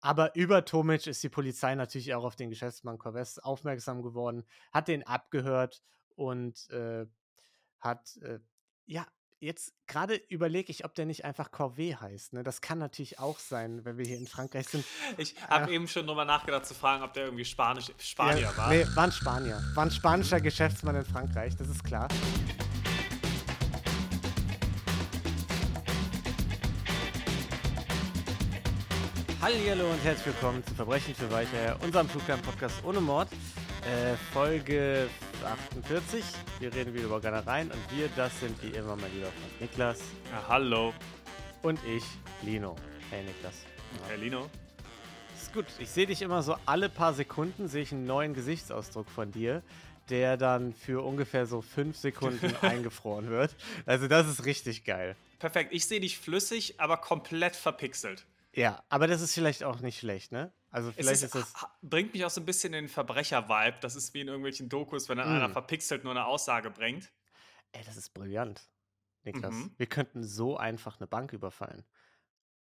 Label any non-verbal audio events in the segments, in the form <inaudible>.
Aber über Tomic ist die Polizei natürlich auch auf den Geschäftsmann Corvez aufmerksam geworden, hat den abgehört und äh, hat, äh, ja, jetzt gerade überlege ich, ob der nicht einfach Corvée heißt. Ne? Das kann natürlich auch sein, wenn wir hier in Frankreich sind. Ich habe äh, eben schon drüber nachgedacht zu fragen, ob der irgendwie Spanisch, Spanier ja, war. Nee, war ein Spanier. War ein spanischer Geschäftsmann in Frankreich, das ist klar. Hallo und herzlich willkommen zu Verbrechen für Weicher, unserem Flugplan-Podcast ohne Mord. Äh, Folge 48. Wir reden wieder über Gannereien und wir, das sind wie immer mein lieber Freund Niklas. Ja, hallo. Und ich, Lino. Hey Niklas. Ja. Hey Lino. Ist gut. Ich sehe dich immer so alle paar Sekunden, sehe ich einen neuen Gesichtsausdruck von dir, der dann für ungefähr so fünf Sekunden <laughs> eingefroren wird. Also das ist richtig geil. Perfekt. Ich sehe dich flüssig, aber komplett verpixelt. Ja, aber das ist vielleicht auch nicht schlecht, ne? Also vielleicht ist, ist, das. Bringt mich auch so ein bisschen in den Verbrecher-Vibe. Das ist wie in irgendwelchen Dokus, wenn dann mm. einer verpixelt nur eine Aussage bringt. Ey, das ist brillant, Niklas. Mhm. Wir könnten so einfach eine Bank überfallen.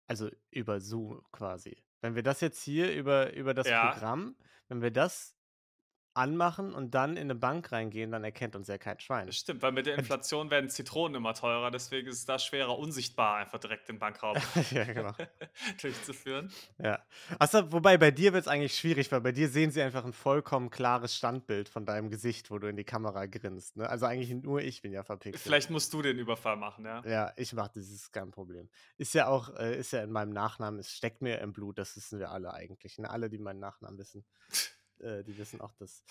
Also über Zoom quasi. Wenn wir das jetzt hier über, über das ja. Programm, wenn wir das anmachen und dann in eine Bank reingehen, dann erkennt uns ja kein Schwein. Das stimmt, weil mit der Inflation werden Zitronen immer teurer, deswegen ist es da schwerer, unsichtbar einfach direkt den Bankraum <laughs> ja, genau. <laughs> durchzuführen. Ja. Achso, wobei bei dir wird es eigentlich schwierig, weil bei dir sehen sie einfach ein vollkommen klares Standbild von deinem Gesicht, wo du in die Kamera grinst. Ne? Also eigentlich nur ich bin ja verpixelt. Vielleicht musst du den Überfall machen, ja. Ja, ich mache das, ist kein Problem. Ist ja auch, äh, ist ja in meinem Nachnamen, es steckt mir im Blut, das wissen wir alle eigentlich. Ne? Alle, die meinen Nachnamen wissen. <laughs> äh, die wissen auch das.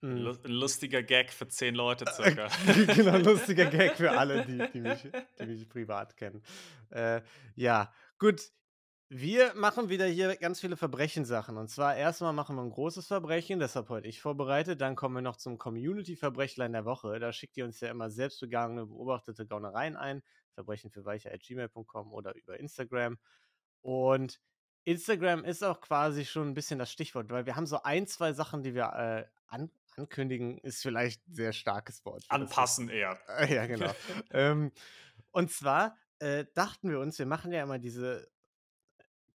Ein hm. lustiger Gag für zehn Leute äh, circa. <laughs> genau, ein lustiger <laughs> Gag für alle, die, die, mich, die mich privat kennen. Äh, ja, gut. Wir machen wieder hier ganz viele Verbrechensachen. Und zwar erstmal machen wir ein großes Verbrechen, das habe heute ich vorbereitet. Dann kommen wir noch zum Community-Verbrechlein der Woche. Da schickt ihr uns ja immer selbstbegangene, beobachtete Gaunereien ein. Verbrechen für weicher.gmail.com oder über Instagram. Und Instagram ist auch quasi schon ein bisschen das Stichwort, weil wir haben so ein, zwei Sachen, die wir äh, an, ankündigen, ist vielleicht ein sehr starkes Wort. Anpassen eher. Äh, ja, genau. <laughs> ähm, und zwar äh, dachten wir uns, wir machen ja immer diese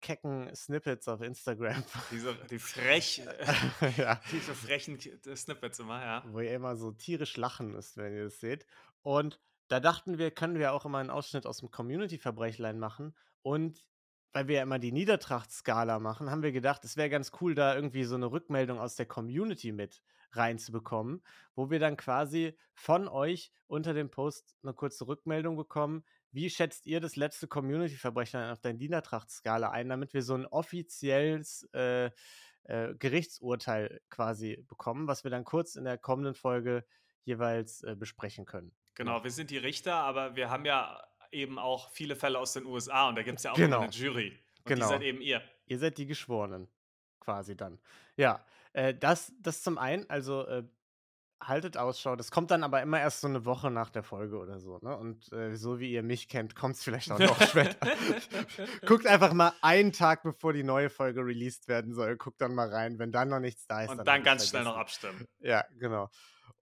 kecken Snippets auf Instagram. Diese, die frech, <laughs> <laughs> ja. diese frechen Snippets immer, ja. Wo ihr immer so tierisch lachen müsst, wenn ihr das seht. Und da dachten wir, können wir auch immer einen Ausschnitt aus dem Community-Verbrechlein machen. Und weil wir ja immer die Niedertracht-Skala machen, haben wir gedacht, es wäre ganz cool, da irgendwie so eine Rückmeldung aus der Community mit reinzubekommen, wo wir dann quasi von euch unter dem Post eine kurze Rückmeldung bekommen. Wie schätzt ihr das letzte Community-Verbrechen auf der Niedertracht-Skala ein, damit wir so ein offizielles äh, äh, Gerichtsurteil quasi bekommen, was wir dann kurz in der kommenden Folge jeweils äh, besprechen können. Genau, wir sind die Richter, aber wir haben ja eben auch viele Fälle aus den USA und da gibt es ja auch genau. eine Jury. Und genau. die seid eben ihr. Ihr seid die Geschworenen, quasi dann. Ja, äh, das, das zum einen, also äh, haltet Ausschau. Das kommt dann aber immer erst so eine Woche nach der Folge oder so. Ne? Und äh, so wie ihr mich kennt, kommt es vielleicht auch noch <laughs> später. guckt einfach mal einen Tag, bevor die neue Folge released werden soll. Guckt dann mal rein. Wenn dann noch nichts da ist, und dann, dann ganz schnell noch abstimmen. Ja, genau.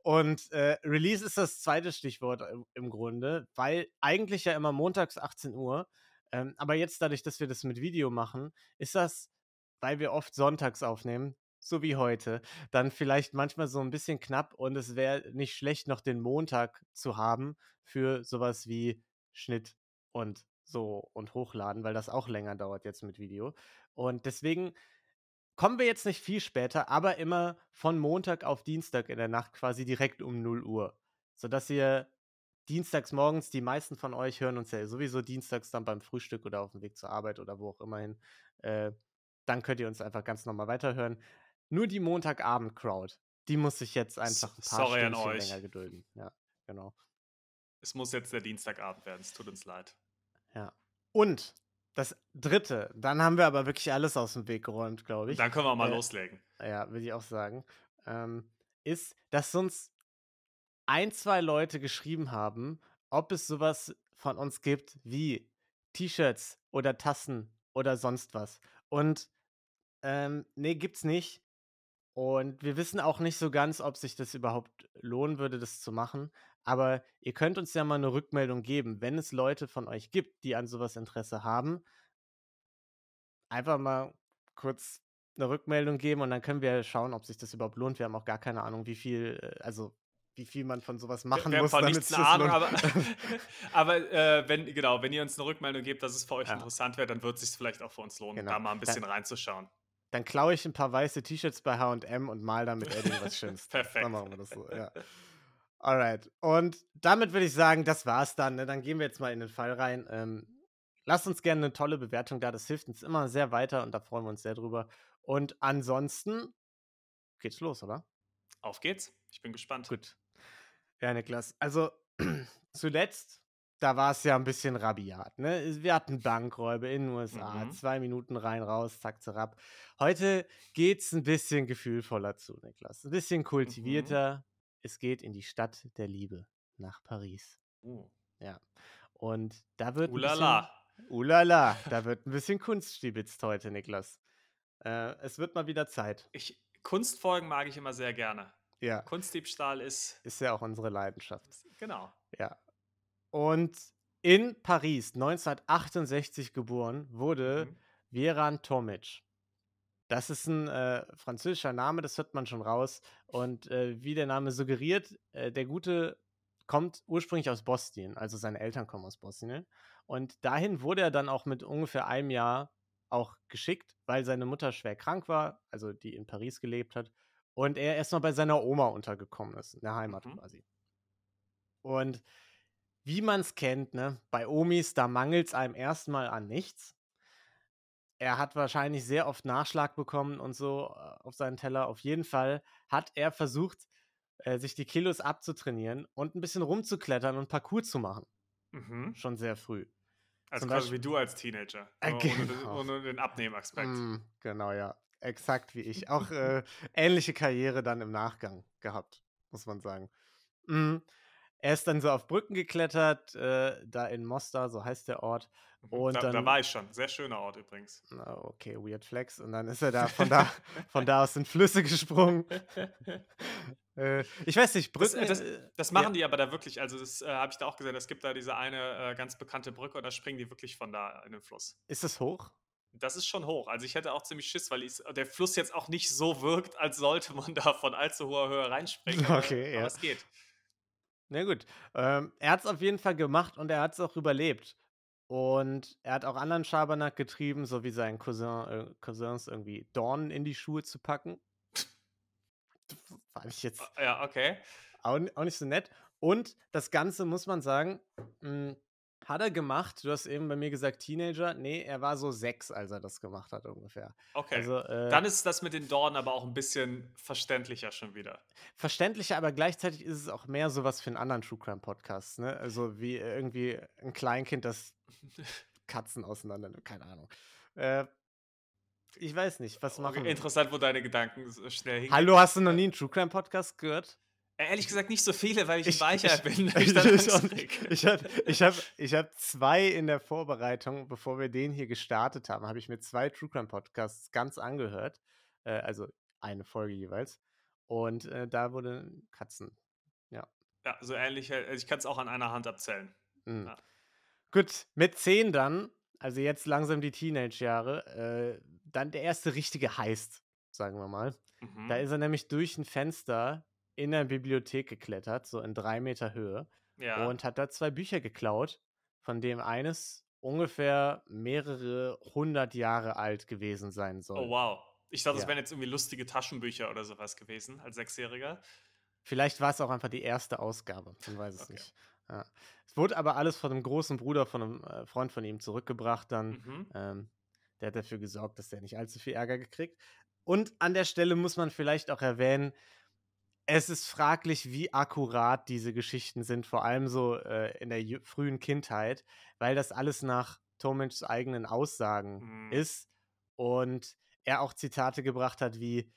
Und äh, Release ist das zweite Stichwort im, im, Grunde, weil eigentlich ja immer montags 18 Uhr. Ähm, aber jetzt dadurch, dass wir das mit Video machen, ist das, weil wir oft sonntags aufnehmen, so wie heute, dann vielleicht manchmal so ein bisschen knapp und es wäre nicht schlecht, noch den Montag zu haben für sowas wie Schnitt und so und hochladen, weil das auch länger dauert jetzt mit Video. Und deswegen kommen wir jetzt nicht viel später, aber immer von Montag auf Dienstag in der Nacht quasi direkt um 0 Uhr. Sodass ihr dienstags morgens, die meisten von euch hören uns ja sowieso dienstags dann beim Frühstück oder auf dem Weg zur Arbeit oder wo auch immer hin. Äh, dann könnt ihr uns einfach ganz normal weiterhören. Nur die Montagabend-Crowd, die muss sich jetzt einfach ein paar Sorry Stündchen länger gedulden. Ja, genau. Es muss jetzt der Dienstagabend werden, es tut uns leid. Ja. Und das dritte, dann haben wir aber wirklich alles aus dem Weg geräumt, glaube ich. Dann können wir mal äh, loslegen. Ja, würde ich auch sagen. Ähm, ist, dass uns ein, zwei Leute geschrieben haben, ob es sowas von uns gibt wie T-Shirts oder Tassen oder sonst was. Und ähm, nee, gibt's nicht. Und wir wissen auch nicht so ganz, ob sich das überhaupt lohnen würde, das zu machen. Aber ihr könnt uns ja mal eine Rückmeldung geben, wenn es Leute von euch gibt, die an sowas Interesse haben. Einfach mal kurz eine Rückmeldung geben und dann können wir schauen, ob sich das überhaupt lohnt. Wir haben auch gar keine Ahnung, wie viel, äh, also wie viel man von sowas machen wir, muss, damit es Ahnung, aber, <laughs> <laughs> aber äh, wenn genau, wenn ihr uns eine Rückmeldung gebt, dass es für euch ja. interessant wäre, dann wird es sich vielleicht auch für uns lohnen, genau. da mal ein bisschen dann, reinzuschauen. Dann klaue ich ein paar weiße T-Shirts bei H&M und mal damit irgendwas Schönes. <laughs> Perfekt. Dann machen wir das so, ja. Alright. Und damit würde ich sagen, das war's dann. Ne? Dann gehen wir jetzt mal in den Fall rein. Ähm, lasst uns gerne eine tolle Bewertung da. Das hilft uns immer sehr weiter und da freuen wir uns sehr drüber. Und ansonsten geht's los, oder? Auf geht's. Ich bin gespannt. Gut. Ja, Niklas. Also <clears throat> zuletzt, da war es ja ein bisschen rabiat. Ne? Wir hatten Bankräube in den USA, mhm. zwei Minuten rein, raus, zack, zerab. Heute geht's ein bisschen gefühlvoller zu, Niklas. Ein bisschen kultivierter. Mhm. Es geht in die Stadt der Liebe, nach Paris. Uh. Ja. Und da wird. Ulala. Ulala, <laughs> da wird ein bisschen Kunst stibitzt heute, Niklas. Äh, es wird mal wieder Zeit. Ich, Kunstfolgen mag ich immer sehr gerne. Ja. Kunstdiebstahl ist. Ist ja auch unsere Leidenschaft. Genau. Ja. Und in Paris, 1968 geboren, wurde mhm. Veran Tomic. Das ist ein äh, französischer Name, das hört man schon raus. Und äh, wie der Name suggeriert, äh, der Gute kommt ursprünglich aus Bosnien, also seine Eltern kommen aus Bosnien. Und dahin wurde er dann auch mit ungefähr einem Jahr auch geschickt, weil seine Mutter schwer krank war, also die in Paris gelebt hat. Und er erstmal bei seiner Oma untergekommen ist, in der Heimat mhm. quasi. Und wie man es kennt, ne, bei Omis, da mangelt es einem erstmal an nichts er hat wahrscheinlich sehr oft Nachschlag bekommen und so äh, auf seinen Teller. Auf jeden Fall hat er versucht, äh, sich die Kilos abzutrainieren und ein bisschen rumzuklettern und Parcours zu machen. Mhm. Schon sehr früh. Also quasi Beispiel, wie du als Teenager. Äh, genau. ohne, ohne, den Abnehmaspekt. Mm, genau, ja. Exakt wie ich. Auch äh, ähnliche Karriere dann im Nachgang gehabt, muss man sagen. Mm. Er ist dann so auf Brücken geklettert, äh, da in Mostar, so heißt der Ort. Mhm. Und da, dann, da war ich schon. Sehr schöner Ort übrigens. Okay, Weird Flex. Und dann ist er da von da, von da aus in Flüsse gesprungen. <laughs> äh, ich weiß nicht, Brücken. Das, das, äh, das machen ja. die aber da wirklich. Also, das äh, habe ich da auch gesehen. Es gibt da diese eine äh, ganz bekannte Brücke und da springen die wirklich von da in den Fluss. Ist das hoch? Das ist schon hoch. Also ich hätte auch ziemlich Schiss, weil der Fluss jetzt auch nicht so wirkt, als sollte man da von allzu hoher Höhe reinspringen. <laughs> Okay, aber, ja. Aber es geht. Na gut. Ähm, er hat es auf jeden Fall gemacht und er hat es auch überlebt. Und er hat auch anderen Schabernack getrieben, so wie seinen Cousin, äh, Cousins irgendwie Dornen in die Schuhe zu packen. Fand ich jetzt. Ja, okay. Auch, auch nicht so nett. Und das Ganze muss man sagen, mh, hm, hat er gemacht. Du hast eben bei mir gesagt Teenager. Nee, er war so sechs, als er das gemacht hat ungefähr. Okay. Also, äh, Dann ist das mit den Dornen aber auch ein bisschen verständlicher schon wieder. Verständlicher, aber gleichzeitig ist es auch mehr sowas für einen anderen True Crime Podcast. Ne? Also wie irgendwie ein Kleinkind, das Katzen auseinander, keine Ahnung. Äh, ich weiß nicht, was machen okay, Interessant, wo deine Gedanken so schnell hingehen. Hallo, hast du noch nie einen True Crime Podcast gehört? Äh, ehrlich gesagt nicht so viele, weil ich, ich ein Weicher bin. <laughs> <laughs> Ich, ich, ich habe ich hab, ich hab zwei in der Vorbereitung, bevor wir den hier gestartet haben, habe ich mir zwei True Crime Podcasts ganz angehört. Äh, also eine Folge jeweils. Und äh, da wurden Katzen. Ja. Ja, so ähnlich. Also ich kann es auch an einer Hand abzählen. Mhm. Ja. Gut, mit zehn dann, also jetzt langsam die Teenage-Jahre, äh, dann der erste richtige Heist, sagen wir mal. Mhm. Da ist er nämlich durch ein Fenster in der Bibliothek geklettert, so in drei Meter Höhe. Ja. Und hat da zwei Bücher geklaut, von dem eines ungefähr mehrere hundert Jahre alt gewesen sein soll. Oh, wow. Ich dachte, ja. das wären jetzt irgendwie lustige Taschenbücher oder sowas gewesen, als Sechsjähriger. Vielleicht war es auch einfach die erste Ausgabe, man weiß es okay. nicht. Ja. Es wurde aber alles von einem großen Bruder, von einem äh, Freund von ihm zurückgebracht dann. Mhm. Ähm, der hat dafür gesorgt, dass der nicht allzu viel Ärger gekriegt. Und an der Stelle muss man vielleicht auch erwähnen, es ist fraglich, wie akkurat diese Geschichten sind, vor allem so äh, in der frühen Kindheit, weil das alles nach Tomics eigenen Aussagen mhm. ist und er auch Zitate gebracht hat wie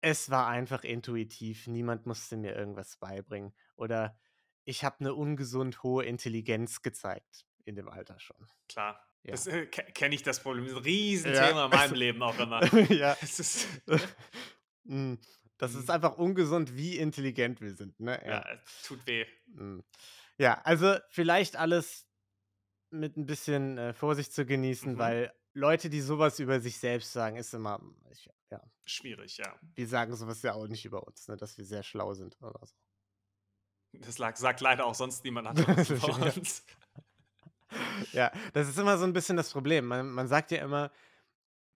es war einfach intuitiv, niemand musste mir irgendwas beibringen oder ich habe eine ungesund hohe Intelligenz gezeigt in dem Alter schon. Klar. Ja. Das äh, kenne ich das Problem. Das ist ein Riesenthema ja. in meinem <laughs> Leben auch immer. ja. Es ist <laughs> mm. Das mhm. ist einfach ungesund, wie intelligent wir sind. Ne? Ja, ja tut weh. Mhm. Ja, also vielleicht alles mit ein bisschen äh, Vorsicht zu genießen, mhm. weil Leute, die sowas über sich selbst sagen, ist immer, ich, ja. Schwierig, ja. Wir sagen sowas ja auch nicht über uns, ne, dass wir sehr schlau sind oder so. Das lag, sagt leider auch sonst niemand <laughs> anderes über uns. <laughs> Ja, das ist immer so ein bisschen das Problem. Man, man sagt ja immer,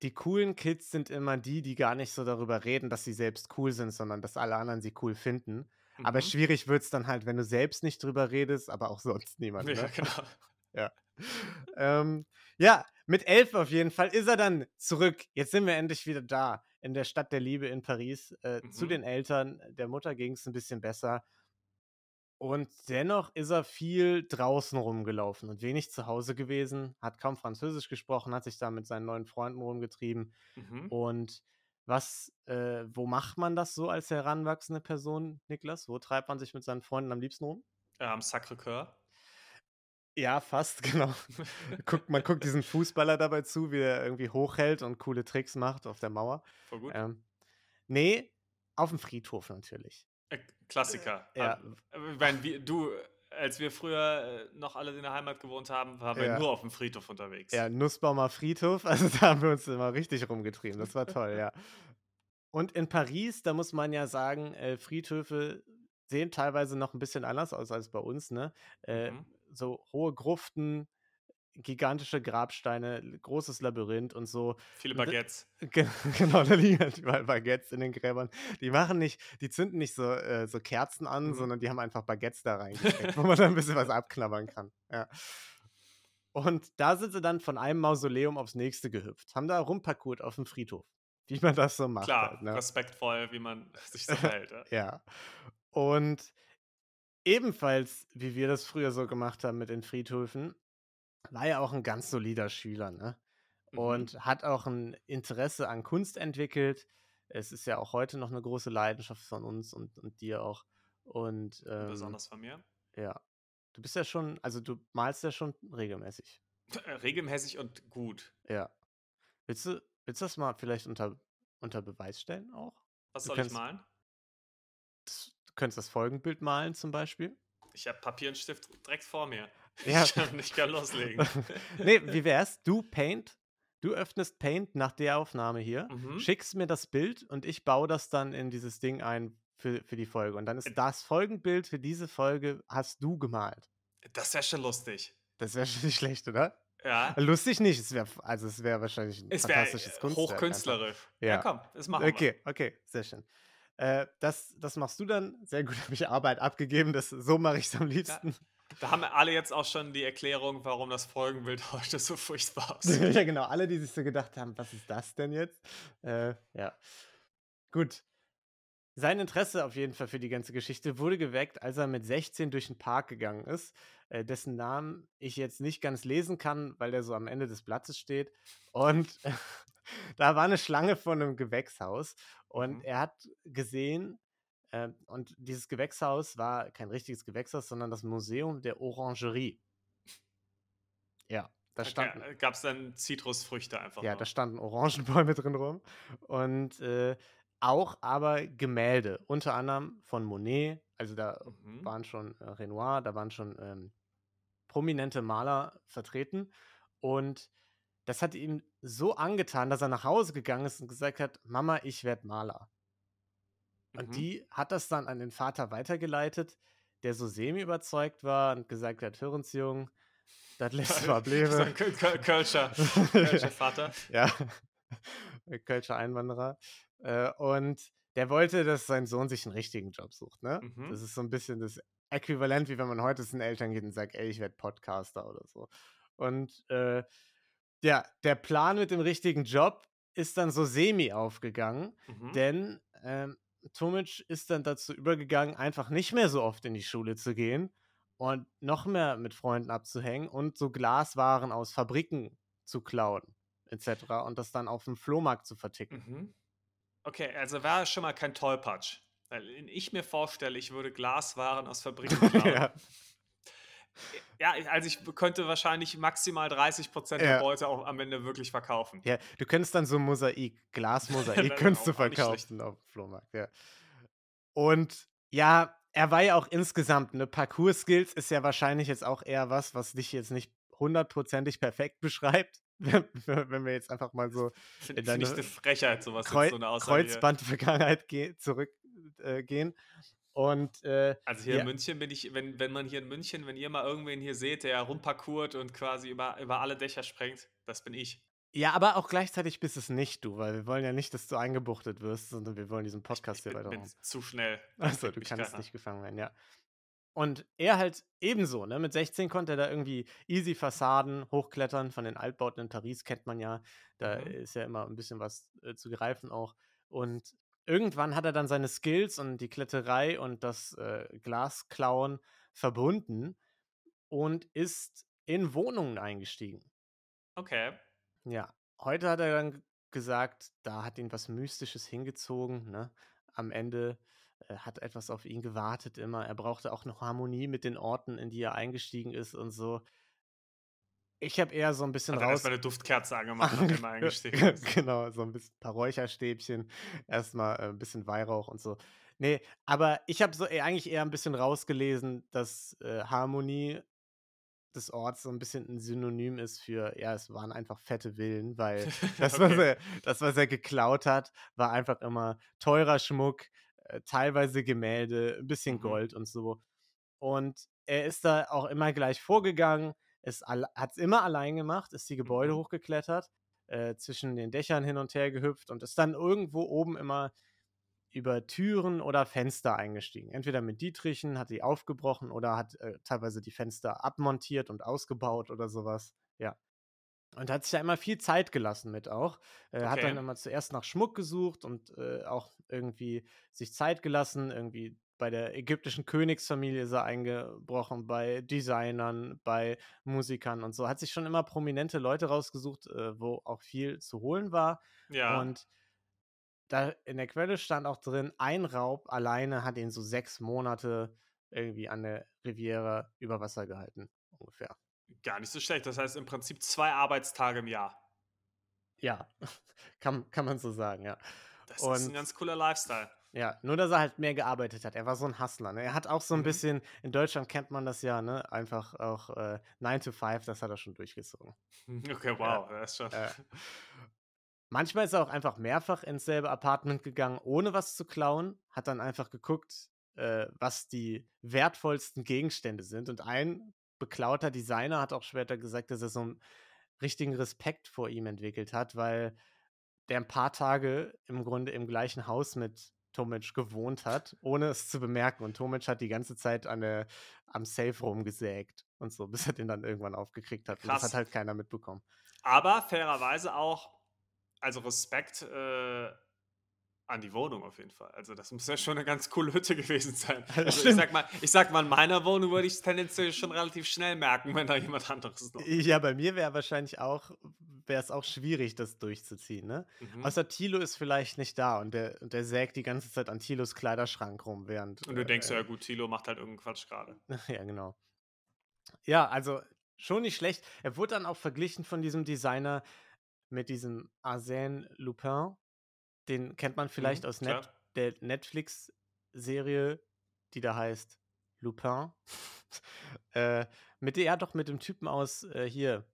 die coolen Kids sind immer die, die gar nicht so darüber reden, dass sie selbst cool sind, sondern dass alle anderen sie cool finden. Mhm. Aber schwierig wird es dann halt, wenn du selbst nicht drüber redest, aber auch sonst niemand. Ja, ne? <laughs> genau. <laughs> Ja. ähm, ja, mit elf auf jeden Fall ist er dann zurück. Jetzt sind wir endlich wieder da, in der Stadt der Liebe in Paris, äh, mhm. zu den Eltern. Der Mutter ging es ein bisschen besser. Und dennoch ist er viel draußen rumgelaufen und wenig zu Hause gewesen, hat kaum Französisch gesprochen, hat sich da mit seinen neuen Freunden rumgetrieben. Mhm. Und was, äh, wo macht man das so als heranwachsende Person, Niklas? Wo treibt man sich mit seinen Freunden am liebsten rum? Am Sacré-Cœur. Ja, fast, <laughs> genau. guckt, man guckt diesen Fußballer dabei zu, wie er irgendwie hochhält und coole Tricks macht auf der Mauer. Voll gut. Ähm, nee, auf dem Friedhof natürlich. Äh, Klassiker. Äh, ja. Wenn wir, du, als wir früher äh, noch alle in der Heimat gewohnt haben, waren wir ja. nur auf dem Friedhof unterwegs. Ja, Nussbaumer Friedhof, <laughs> also da haben wir uns immer richtig rumgetrieben. Das war toll, ja. Und in Paris, da muss man ja sagen, äh, Friedhöfe sehen teilweise noch ein bisschen anders aus als bei uns, ne? Äh, mhm. So hohe Gruften, gigantische Grabsteine, großes Labyrinth und so. Viele Baguettes. <laughs> Genau, da liegen halt überall Baguettes in den Gräbern. Die machen nicht, die zünden nicht so, äh, so Kerzen an, mhm. sondern die haben einfach Baguettes da reingesteckt, wo <laughs> man dann ein bisschen was abknabbern kann. Ja. Und da sind sie dann von einem Mausoleum aufs nächste gehüpft, haben da rumparcourt auf dem Friedhof, wie man das so macht. Klar, halt, ne? respektvoll, wie man <laughs> sich so verhält. Ja. ja. Und ebenfalls, wie wir das früher so gemacht haben mit den Friedhöfen, war ja auch ein ganz solider Schüler, ne? Mhm. Und hat auch ein Interesse an Kunst entwickelt. Es ist ja auch heute noch eine große Leidenschaft von uns und, und dir auch. Und ähm, besonders von mir. Ja. Du bist ja schon, also du malst ja schon regelmäßig. <laughs> Regelmäßig und gut. Ja. Willst du, willst du das mal vielleicht unter, unter Beweis stellen auch? Was du soll könntest, ich malen? Du könntest das Folgenbild malen zum Beispiel. Ich habe Papier und Stift direkt vor mir. Ja. Ich kann loslegen. <laughs> nee, wie wär's? Du Paint, du öffnest Paint nach der Aufnahme hier, mhm. schickst mir das Bild und ich baue das dann in dieses Ding ein für, für die Folge. Und dann ist das Folgenbild für diese Folge hast du gemalt. Das wäre schon lustig. Das wäre schon nicht schlecht, oder? Ja. Lustig nicht, es wäre also es wäre wahrscheinlich ein es fantastisches Kunstwerk. Hochkünstlerisch. Ja. ja, komm, das machen okay, wir. Okay, okay, sehr schön. Äh, das, das machst du dann. Sehr gut, <laughs> habe ich Arbeit abgegeben. Das, so mache ich es am liebsten. Ja. Da haben alle jetzt auch schon die Erklärung, warum das Folgenbild <laughs> heute so furchtbar <laughs> aussieht. ja, genau. Alle, die sich so gedacht haben, was ist das denn jetzt? Äh, ja. Gut. Sein Interesse auf jeden Fall für die ganze Geschichte wurde geweckt, als er mit 16 durch den Park gegangen ist, äh, dessen Namen ich jetzt nicht ganz lesen kann, weil der so am Ende des Blattes steht. Und <laughs> da war eine Schlange von einem Gewächshaus und mhm. er hat gesehen, und dieses Gewächshaus war kein richtiges Gewächshaus, sondern das Museum der Orangerie. Ja, da standen. Okay, Gab es dann Zitrusfrüchte einfach? Ja, nur? da standen Orangenbäume <laughs> drin rum. Und äh, auch aber Gemälde, unter anderem von Monet. Also da mhm. waren schon äh, Renoir, da waren schon ähm, prominente Maler vertreten. Und das hat ihm so angetan, dass er nach Hause gegangen ist und gesagt hat, Mama, ich werde Maler. Und mhm. die hat das dann an den Vater weitergeleitet, der so semi-überzeugt war und gesagt hat, hören Sie, Jung, das lässt <laughs> mal bleiben. Kölscher, <laughs> Kölscher Vater. ja, <laughs> Kölscher Einwanderer. Äh, und der wollte, dass sein Sohn sich einen richtigen Job sucht. Ne? Mhm. Das ist so ein bisschen das Äquivalent, wie wenn man heute zu den Eltern geht und sagt, ey, ich werde Podcaster oder so. Und äh, ja, der Plan mit dem richtigen Job ist dann so semi aufgegangen, mhm. denn ähm, Tomic ist dann dazu übergegangen, einfach nicht mehr so oft in die Schule zu gehen und noch mehr mit Freunden abzuhängen und so Glaswaren aus Fabriken zu klauen, etc. und das dann auf dem Flohmarkt zu verticken. Mhm. Okay, also war schon mal kein Tollpatsch. Weil ich mir vorstelle, ich würde Glaswaren aus Fabriken <laughs> klauen. ja. Ja, also ich könnte wahrscheinlich maximal 30 Prozent ja. der Beute auch am Ende wirklich verkaufen. Ja, du könntest dann so Mosaik, Glasmosaik <laughs> könntest du verkaufen auf dem Flohmarkt, ja. Und ja, er war ja auch insgesamt, ne, Parcours-Skills ist ja wahrscheinlich jetzt auch eher was, was dich jetzt nicht hundertprozentig perfekt <laughs> beschreibt. wenn wir jetzt einfach mal so in deine Find ich eine Frechheit, sowas Kreu so eine Kreuzband-Vergangenheit zurückgehen. Äh, und äh, also hier ja. in München bin ich, wenn, wenn man hier in München, wenn ihr mal irgendwen hier seht, der rumparkourt und quasi über, über alle Dächer sprengt, das bin ich. Ja, aber auch gleichzeitig bist es nicht du, weil wir wollen ja nicht, dass du eingebuchtet wirst, sondern wir wollen diesen Podcast ich hier weiter. Ich bin zu schnell. Achso, du kannst nicht gefangen werden, ja. Und er halt ebenso, ne? Mit 16 konnte er da irgendwie easy Fassaden hochklettern. Von den Altbauten in Paris kennt man ja. Da mhm. ist ja immer ein bisschen was äh, zu greifen auch. Und irgendwann hat er dann seine Skills und die Kletterei und das äh, Glasklauen verbunden und ist in Wohnungen eingestiegen. Okay. Ja, heute hat er dann gesagt, da hat ihn was Mystisches hingezogen. Ne? Am Ende äh, hat etwas auf ihn gewartet immer. Er brauchte auch noch Harmonie mit den Orten, in die er eingestiegen ist und so. Ich habe eher so ein bisschen Hat raus. erstmal eine Duftkerze angemacht und immer <laughs> eingestiegen ist. genau, so ein bisschen ein paar Räucherstäbchen, erstmal äh, ein bisschen Weihrauch und so. Nee, aber ich habe so e eigentlich eher ein bisschen rausgelesen, dass äh, Harmonie des Orts so ein bisschen ein Synonym ist für, ja, es waren einfach fette Villen, weil <laughs> das, okay. was, er, das, was er geklaut hat, war einfach immer teurer Schmuck, äh, teilweise Gemälde, ein bisschen mhm. Gold und so. Und er ist da auch immer gleich vorgegangen hat es immer allein gemacht, ist die Gebäude mhm. hochgeklettert, äh, zwischen den Dächern hin und her gehüpft und ist dann irgendwo oben immer über Türen oder Fenster eingestiegen. Entweder mit Dietrichen, hat die aufgebrochen oder hat äh, teilweise die Fenster abmontiert und ausgebaut oder sowas. Ja. Und hat sich da immer viel Zeit gelassen mit auch. Äh, okay. Hat dann immer zuerst nach Schmuck gesucht und äh, auch irgendwie sich Zeit gelassen, irgendwie bei der ägyptischen Königsfamilie ist er eingebrochen, bei Designern, bei Musikern und so. Hat sich schon immer prominente Leute rausgesucht, äh, wo auch viel zu holen war. Ja. Und da in der Quelle stand auch drin, ein Raub alleine hat ihn so sechs Monate irgendwie an der Riviera über Wasser gehalten, ungefähr. Gar nicht so schlecht. Das heißt im Prinzip zwei Arbeitstage im Jahr. Ja, <laughs> kann, kann man so sagen, ja. Das und ist ein ganz cooler Lifestyle. Ja, nur dass er halt mehr gearbeitet hat. Er war so ein Hustler. Ne? Er hat auch so ein mhm. bisschen, in Deutschland kennt man das ja, ne? Einfach auch äh, 9 to 5, das hat er schon durchgezogen. <laughs> Okay, wow, ja, das ist schon. Äh, <laughs> manchmal ist er auch einfach mehrfach ins selbe Apartment gegangen, ohne was zu klauen, hat dann einfach geguckt, äh, was die wertvollsten Gegenstände sind. Und ein beklauter Designer hat auch später gesagt, dass er so einen richtigen Respekt vor ihm entwickelt hat, weil der ein paar Tage im Grunde im gleichen Haus mit Tomic gewohnt hat, ohne es zu bemerken. Und Tomic hat die ganze Zeit an der, am Safe rumgesägt und so, <laughs> bis er den dann irgendwann aufgekriegt hat. Krass. Und das hat halt keiner mitbekommen. Aber fairerweise auch, also Respekt äh, an die Wohnung auf jeden Fall. Also das muss ja schon eine ganz coole Hütte gewesen sein. Also ich sag mal, ich sag mal, in meiner Wohnung würde ich es tendenziell schon relativ schnell merken, wenn da jemand anderes noch. Ja, bei mir wäre wahrscheinlich auch, wäre es auch schwierig, das durchzuziehen. Ne? Mhm. Außer Tilo ist vielleicht nicht da und der, und der sägt die ganze Zeit an Tilos Kleiderschrank rum, während. Und du äh, denkst, ja gut, Tilo macht halt irgendeinen Quatsch gerade. <laughs> ja, genau. Ja, also schon nicht schlecht. Er wurde dann auch verglichen von diesem Designer mit diesem Arsène Lupin den kennt man vielleicht mhm, aus Net der Netflix-Serie, die da heißt Lupin. <laughs> äh, mit der, ja doch, mit dem Typen aus äh, hier.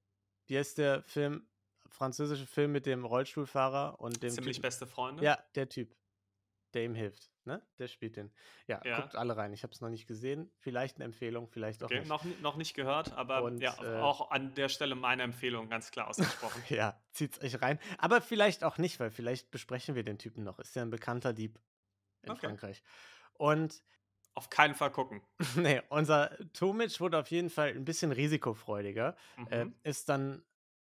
Wie heißt der Film? Französische Film mit dem Rollstuhlfahrer und dem. Ziemlich Typen. beste Freunde? Ja, der Typ der ihm hilft. Ne? Der spielt den. Ja, ja. guckt alle rein. Ich habe es noch nicht gesehen. Vielleicht eine Empfehlung, vielleicht auch okay, nicht. Noch, noch nicht gehört, aber Und, ja, äh, auch an der Stelle meine Empfehlung ganz klar ausgesprochen. <laughs> ja, zieht's euch rein. Aber vielleicht auch nicht, weil vielleicht besprechen wir den Typen noch. Ist ja ein bekannter Dieb in okay. Frankreich. Und auf keinen Fall gucken. <laughs> nee, unser Tomic wurde auf jeden Fall ein bisschen risikofreudiger. Mhm. Äh, ist dann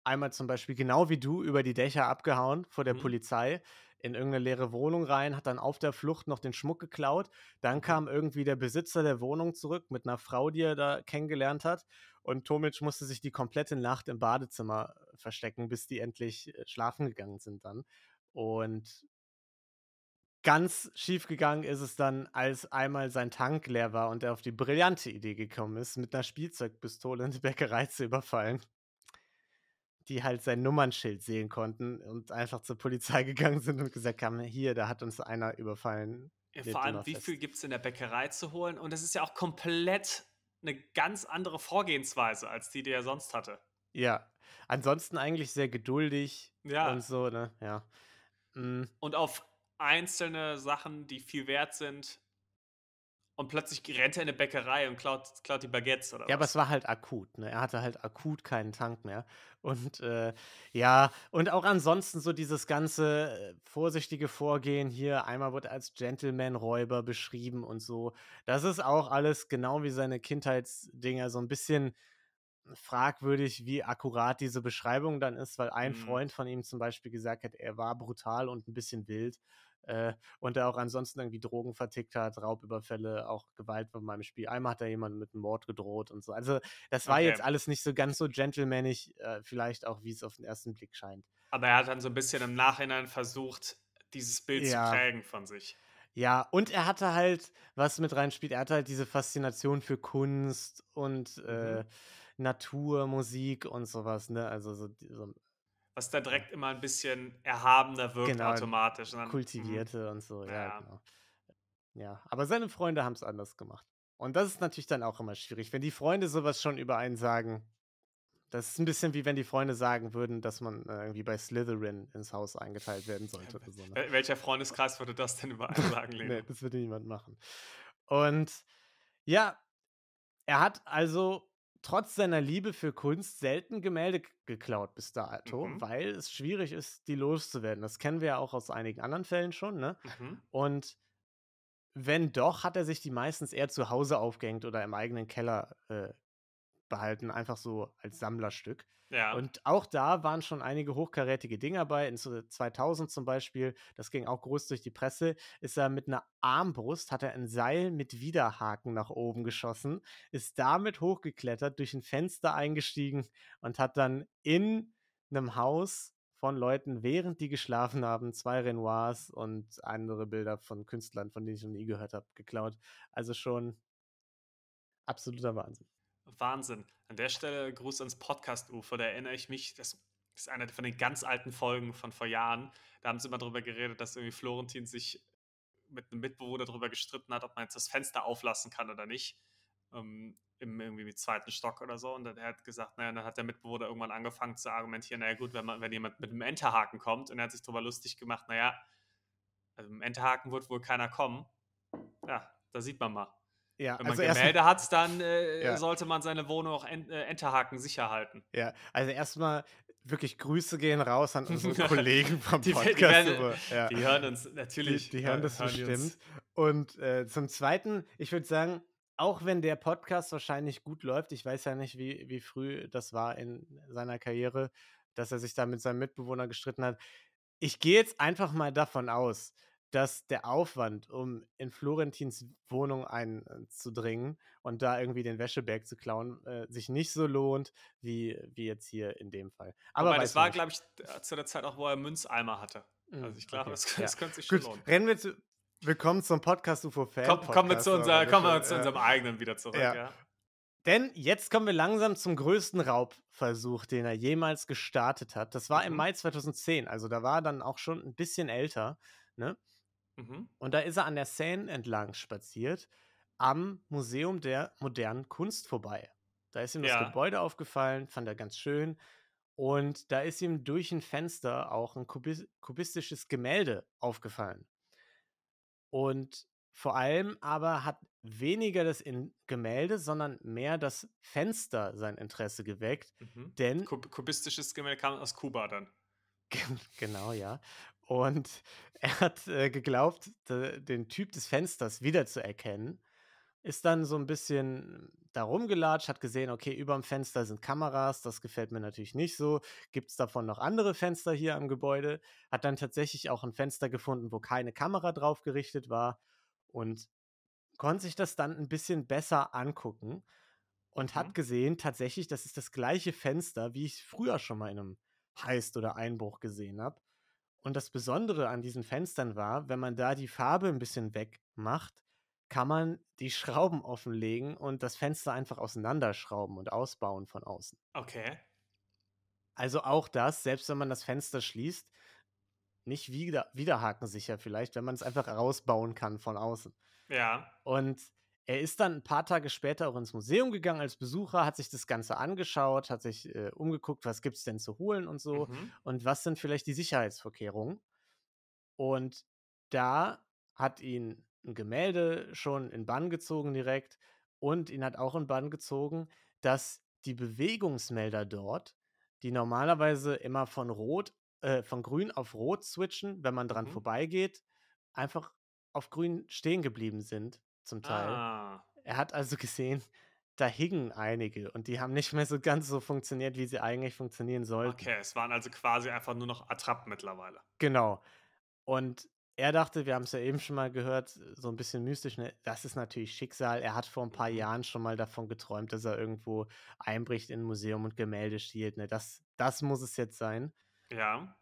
einmal zum Beispiel genau wie du über die Dächer abgehauen vor der mhm. Polizei in irgendeine leere Wohnung rein, hat dann auf der Flucht noch den Schmuck geklaut. Dann kam irgendwie der Besitzer der Wohnung zurück mit einer Frau, die er da kennengelernt hat. Und Tomic musste sich die komplette Nacht im Badezimmer verstecken, bis die endlich äh, schlafen gegangen sind dann. Und ganz schief gegangen ist es dann, als einmal sein Tank leer war und er auf die brillante Idee gekommen ist, mit einer Spielzeugpistole in die Bäckerei zu überfallen die halt sein Nummernschild sehen konnten und einfach zur Polizei <laughs> gegangen sind und gesagt haben, hier, da hat uns einer überfallen. Ja, vor allem, wie viel gibt es in der Bäckerei zu holen? Und das ist ja auch komplett eine ganz andere Vorgehensweise, als die, die er sonst hatte. Ja, ansonsten eigentlich sehr geduldig Ja. und so, ne? Ja. Mhm. Und auf einzelne Sachen, die viel wert sind und plötzlich rennt er in 'ne Bäckerei und klaut klaut die Baguettes oder Ja, aber was? es war halt akut, ne? Er hatte halt akut keinen Tank mehr. Und, äh, ja, und auch ansonsten so dieses ganze, äh, vorsichtige Vorgehen hier. Einmal wird er als Gentleman-Räuber beschrieben und so. Das ist auch alles genau wie seine Kindheitsdinger so 'n bisschen fragwürdig, wie akkurat diese Beschreibung dann ist, weil ein Mhm. Freund von ihm zum Beispiel gesagt hat, er war brutal und 'n bisschen wild, äh, und der auch ansonsten irgendwie Drogen vertickt hat, Raubüberfälle, auch Gewalt mal im Spiel. Einmal hat er jemandem mit 'nem Mord gedroht und so. Also, das war jetzt Okay. alles nicht so ganz so gentlemannig, äh, vielleicht auch, wie's auf 'n ersten Blick scheint. Aber er hat dann so 'n bisschen im Nachhinein versucht, dieses Bild zu Ja. prägen von sich. Ja, und er hatte halt was mit reinspielt, er hatte halt diese Faszination für Kunst und, Mhm. äh, Natur, Musik und so was, ne? Also, so so Was da direkt immer 'n bisschen erhabener wirkt Genau, automatisch und dann mhm. kultivierte und so, ja, Ja. genau. Ja, aber seine Freunde haben's anders gemacht. Und das ist natürlich dann auch immer schwierig, wenn die Freunde so was schon über einen sagen. Das ist 'n bisschen wie wenn die Freunde sagen würden, dass man, äh, irgendwie bei Slytherin ins Haus eingeteilt werden <laughs> sollte so, ne? Wel welcher Freundeskreis würde das denn über einen sagen, <laughs> Ne, Leno? das würde niemand machen. Und ja, er hat also trotz seiner Liebe für Kunst selten Gemälde geklaut bis dato, Mhm. weil es schwierig ist, die loszuwerden. Das kennen wir ja auch aus einigen anderen Fällen schon, ne? Mhm. Und wenn doch, hat er sich die meistens eher zu Hause aufgehängt oder im eigenen Keller, äh, behalten, einfach so als Sammlerstück. Ja. Und auch da waren schon einige hochkarätige Dinger bei. In so 2000 zum Beispiel, das ging auch groß durch die Presse, ist er mit 'ner Armbrust hat er 'n Seil mit Widerhaken nach oben geschossen, ist damit hochgeklettert, durch 'n Fenster eingestiegen und hat dann in 'nem Haus von Leuten, während die geschlafen haben, 2 Renoirs und andere Bilder von Künstlern, von denen ich noch nie gehört habe, geklaut. Also, schon absoluter Wahnsinn. Wahnsinn. An der Stelle Gruß ans Podcast-UFO. Da erinnere ich mich, das ist eine von den ganz alten Folgen von vor Jahren. Da haben sie immer drüber geredet, dass irgendwie Florentin sich mit 'nem Mitbewohner drüber gestritten hat, ob man jetzt das Fenster auflassen kann oder nicht, ähm, im irgendwie 2. Stock oder so. Und dann hat gesagt, na ja, dann hat der Mitbewohner irgendwann angefangen zu argumentieren: „Na ja gut, wenn man wenn jemand mit 'nem Enterhaken kommt“ und er hat sich drüber lustig gemacht: „Na ja, also, mit'm Enterhaken wird wohl keiner kommen.“ Ja, da sieht man mal. Ja, Wenn man also Gemälde hat, dann, äh, <laughs> Ja. sollte man seine Wohnung auch en äh, Enterhaken sicher halten. Ja, also, erst mal wirklich Grüße gehen raus an unsere <laughs> Kollegen vom Die we die Podcast werden ja. die hören uns Die natürlich die hören hö das hören die bestimmt. Und, äh, zum Zweiten, ich würde sagen, auch wenn der Podcast wahrscheinlich gut läuft, ich weiß ja nicht, wie wie früh das war in seiner Karriere, dass er sich da mit seinem Mitbewohner gestritten hat. Ich gehe jetzt einfach mal davon aus, dass der Aufwand, um in Florentins Wohnung einzudringen und da irgendwie den Wäscheberg zu klauen, äh, sich nicht so lohnt wie wie jetzt hier in dem Fall. Aber das war, glaube ich, d zu der Zeit auch, wo er Münzeimer hatte. Also, ich glaube, okay, das <laughs> ja. das könnte sich schon Gut, lohnen. rennen wir zu willkommen zum Podcast UFO Fan Komm kommen wir zu unser kommen wir zu ja. unserem eigenen wieder zurück, Ja. ja. Denn jetzt kommen wir langsam zum größten Raubversuch, den er jemals gestartet hat. Das war im Mhm. Mai 2010, also, da war er dann auch schon 'n bisschen älter, ne? Mhm. Und da ist er an der Seine entlang spaziert, am Museum der Modernen Kunst vorbei. Da ist ihm das Ja. Gebäude aufgefallen, fand er ganz schön. Und da ist ihm durch 'n Fenster auch 'n kubis kubistisches Gemälde aufgefallen. Und vor allem aber hat weniger das in Gemälde, sondern mehr das Fenster sein Interesse geweckt, Mhm. denn Kub kubistisches Gemälde kam aus Kuba dann. Gen genau, ja. Und <laughs> er hat, äh, geglaubt, de den Typ des Fensters wiederzuerkennen, ist dann so 'n bisschen da rumgelatscht, hat gesehen, okay, überm Fenster sind Kameras, das gefällt mir natürlich nicht so. Gibt's davon noch andere Fenster hier am Gebäude? Hat dann tatsächlich auch 'n Fenster gefunden, wo keine Kamera drauf gerichtet war und konnte sich das dann 'n bisschen besser angucken und Mhm. hat gesehen, tatsächlich, das ist das gleiche Fenster, wie ich früher schon mal in 'nem Heist oder Einbruch gesehen habe. Und das Besondere an diesen Fenstern war, wenn man da die Farbe 'n bisschen wegmacht, kann man die Schrauben <laughs> offenlegen und das Fenster einfach auseinanderschrauben und ausbauen von außen. Okay. Also, auch das, selbst wenn man das Fenster schließt, nicht wider widerhakensicher vielleicht, wenn man's einfach rausbauen kann von außen. Ja. Und er ist dann ein paar Tage später auch ins Museum gegangen als Besucher, hat sich das Ganze angeschaut, hat sich äh, umgeguckt, was gibt es denn zu holen und so Mhm. und was sind vielleicht die Sicherheitsvorkehrungen. Und da hat ihn ein Gemälde schon in Bann gezogen direkt und ihn hat auch in Bann gezogen, dass die Bewegungsmelder dort, die normalerweise immer von rot äh, von grün auf rot switchen, wenn man dran Mhm. vorbeigeht, einfach auf grün stehen geblieben sind zum Teil. Ah. Er hat also gesehen, da hingen einige und die haben nicht mehr so ganz so funktioniert, wie sie eigentlich funktionieren sollten. Okay, es waren also quasi einfach nur noch Attrappen mittlerweile. Genau. Und er dachte, wir haben es ja eben schon mal gehört, so ein bisschen mystisch, ne? Das ist natürlich Schicksal. Er hat vor ein paar Mhm. Jahren schon mal davon geträumt, dass er irgendwo einbricht in ein Museum und Gemälde stiehlt, ne? Das das muss es jetzt sein. Ja,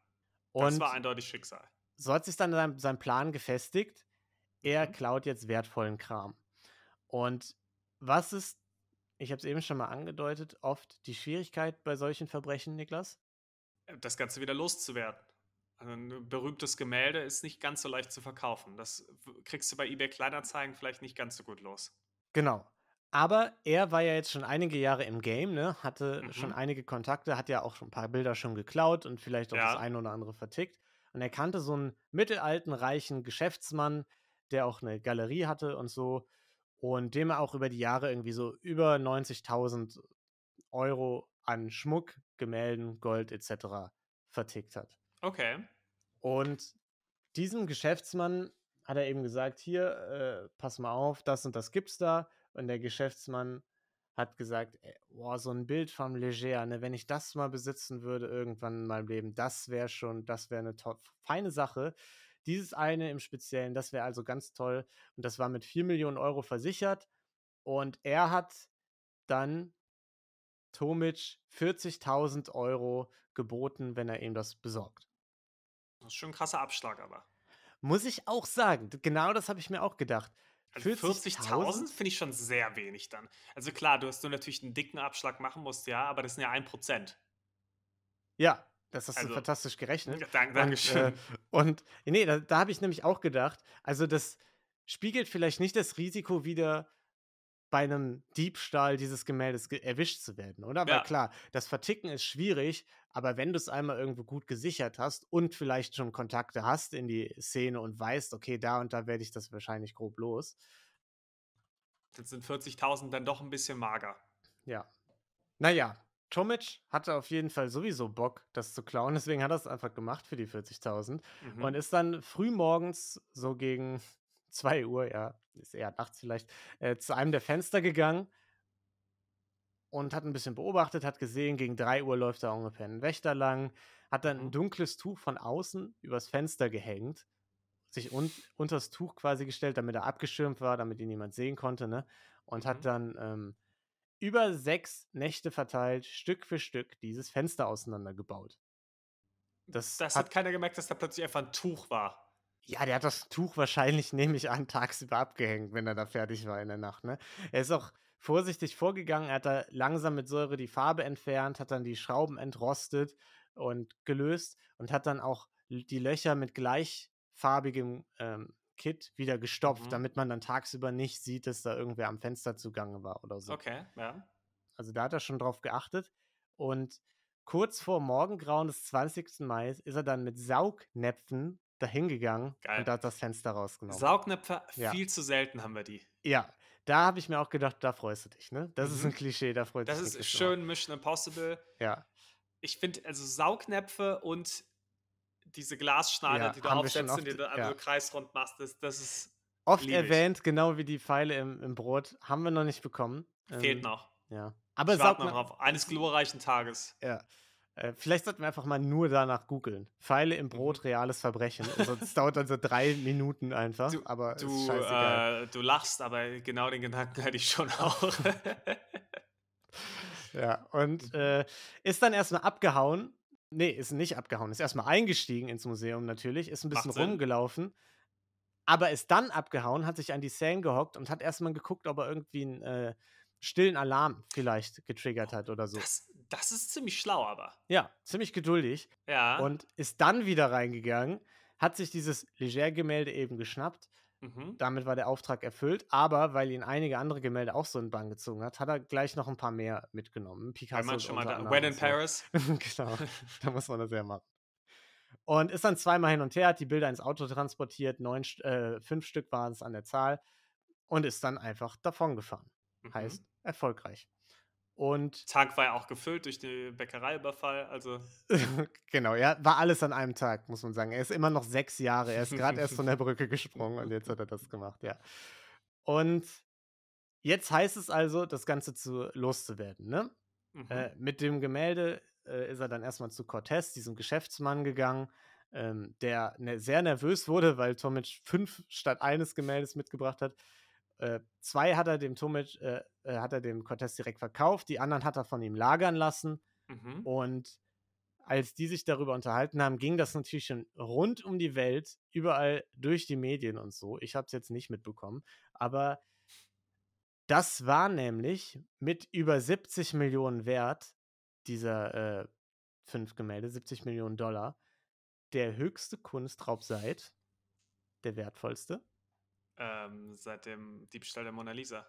das Und war eindeutig Schicksal. so hat sich dann sein sein Plan gefestigt. Er Mhm. klaut jetzt wertvollen Kram. Und was ist ich habe es eben schon mal angedeutet, oft die Schwierigkeit bei solchen Verbrechen, Niklas? Äh, Das Ganze wieder loszuwerden. Also ein berühmtes Gemälde ist nicht ganz so leicht zu verkaufen. Das kriegst du bei eBay Kleinanzeigen vielleicht nicht ganz so gut los. Genau. Aber er war ja jetzt schon einige Jahre im Game, ne? Hatte schon Mhm. einige Kontakte, hat ja auch schon ein paar Bilder schon geklaut und vielleicht auch das Ja. eine oder andere vertickt. Und er kannte so einen mittelalten, reichen Geschäftsmann, der auch eine Galerie hatte und so. Und dem er auch über die Jahre irgendwie so über 90.000 Euro an Schmuck, Gemälden, Gold etc. vertickt hat. Okay. Und diesem Geschäftsmann hat er eben gesagt, hier, äh, pass mal auf, das und das gibt's da. Und der Geschäftsmann hat gesagt, ey, boah, so ein Bild vom Leger, ne, wenn ich das mal besitzen würde irgendwann in meinem Leben, das wäre schon, das wäre eine feine Sache. Dieses eine im Speziellen, das wäre also ganz toll. Und das war mit 4 Millionen Euro versichert. Und er hat dann Tomic 40.000 Euro geboten, wenn er ihm das besorgt. Das ist schon ein krasser Abschlag, aber. Muss ich auch sagen. Genau das habe ich mir auch gedacht. Also 40.000 finde ich schon sehr wenig dann. Also klar, du hast du natürlich einen dicken Abschlag machen musst, ja, aber das sind ja 1%. Ja, das hast du Also, fantastisch gerechnet. Ja, dank, Und, Dankeschön. äh, und nee, da, da habe ich nämlich auch gedacht, also das spiegelt vielleicht nicht das Risiko wider, bei einem Diebstahl dieses Gemäldes ge erwischt zu werden, oder? Weil Ja. klar, das Verticken ist schwierig, aber wenn du es einmal irgendwo gut gesichert hast und vielleicht schon Kontakte hast in die Szene und weißt, okay, da und da werde ich das wahrscheinlich grob los. Dann sind 40.000 dann doch ein bisschen mager. Ja. Naja, Tomic hatte auf jeden Fall sowieso Bock, das zu klauen, <laughs> deswegen hat er es einfach gemacht für die 40.000 Mhm. und ist dann früh morgens, so gegen <laughs> 2 Uhr, ja, ist eher nachts vielleicht, äh, zu einem der Fenster gegangen und hat ein bisschen beobachtet, hat gesehen, gegen 3 Uhr läuft da ungefähr ein Wächter lang, hat dann ein Mhm. dunkles Tuch von außen übers Fenster gehängt, sich un unters Tuch quasi gestellt, damit er abgeschirmt war, damit ihn niemand sehen konnte, ne? Und hat Mhm. dann ähm, über sechs Nächte verteilt, Stück für Stück, dieses Fenster auseinandergebaut. Das, Das hat, hat keiner gemerkt, dass da plötzlich einfach ein Tuch war. ja, der hat das Tuch wahrscheinlich, nehme ich an, tagsüber abgehängt, wenn er da fertig war in der Nacht, ne? Er ist auch vorsichtig vorgegangen, er hat da langsam mit Säure die Farbe entfernt, hat dann die Schrauben entrostet und gelöst und hat dann auch die Löcher mit gleichfarbigem ähm, Kit wieder gestopft, Mhm. damit man dann tagsüber nicht sieht, dass da irgendwer am Fenster zugange war oder so. Okay, ja. Also da hat er schon drauf geachtet. Und kurz vor Morgengrauen des 20. Mai ist er dann mit Saugnäpfen dahingegangen Geil. und hat das Fenster rausgenommen. Saugnäpfe, Ja. viel zu selten haben wir die. ja, da habe ich mir auch gedacht, da freust du dich, ne? Das ist Mhm. ein Klischee, da freut Das sich ist schön Mission Impossible. Ja, Ich finde, also Saugnäpfe und diese Glasschneider, Ja, die du aufsetzt und die du ja. kreisrund machst, das, das ist, oft erwähnt, genau wie die Pfeile im, im Brot, haben wir noch nicht bekommen. fehlt Ähm, noch. Ja. Aber Ich warte noch Saugnäpfe, drauf. Eines glorreichen Tages. ja. Äh, vielleicht sollten wir einfach mal nur danach googeln. Pfeile im Brot, reales Verbrechen. <laughs> Also, das dauert dann so drei Minuten einfach, Du- aber Du, äh, du lachst, aber genau den Gedanken hatte ich schon auch. <laughs> Ja, und <laughs> äh, ist dann erstmal abgehauen. Nee, ist nicht abgehauen, ist erstmal eingestiegen ins Museum natürlich, ist ein bisschen rumgelaufen, aber ist dann abgehauen, hat sich an die Seine gehockt und hat erstmal geguckt, ob er irgendwie einen äh, stillen Alarm vielleicht getriggert hat oder so. das, das ist ziemlich schlau, aber. Ja, ziemlich geduldig Ja. und ist dann wieder reingegangen, hat sich dieses Leger-Gemälde eben geschnappt, Mhm. Damit war der Auftrag erfüllt, aber weil ihn einige andere Gemälde auch so in Bann gezogen hat, hat er gleich noch ein paar mehr mitgenommen. Picasso. Wenn man schon mal da, When in so. Paris. <laughs> genau, da muss man das ja machen. Und ist dann zweimal hin und her, hat die Bilder ins Auto transportiert, neun, äh, fünf Stück waren es an der Zahl und ist dann einfach davongefahren. Mhm. Heißt, erfolgreich. Und Tag war ja auch gefüllt durch den Bäckereiüberfall, also. <laughs> genau, ja, war alles an einem Tag, muss man sagen. Er ist immer noch sechs Jahre, er ist gerade erst von der <laughs> Brücke gesprungen und jetzt hat er das gemacht, ja. Und jetzt heißt es also, das Ganze zu loszuwerden, ne? Mhm. Äh, mit dem Gemälde äh, ist er dann erstmal zu Cortez, diesem Geschäftsmann, gegangen, ähm, der ne, sehr nervös wurde, weil Tomic fünf statt eines Gemäldes mitgebracht hat. Äh, zwei hat er dem Tomic, äh, äh, hat er dem Cortez direkt verkauft, die anderen hat er von ihm lagern lassen. Mhm. Und als die sich darüber unterhalten haben, ging das natürlich schon rund um die Welt, überall durch die Medien und so. Ich habe es jetzt nicht mitbekommen, aber das war nämlich mit über 70 Millionen wert, dieser äh, fünf Gemälde, 70 Millionen Dollar, der höchste Kunstraub seit, der wertvollste. Ähm, seit dem Diebstahl der Mona Lisa.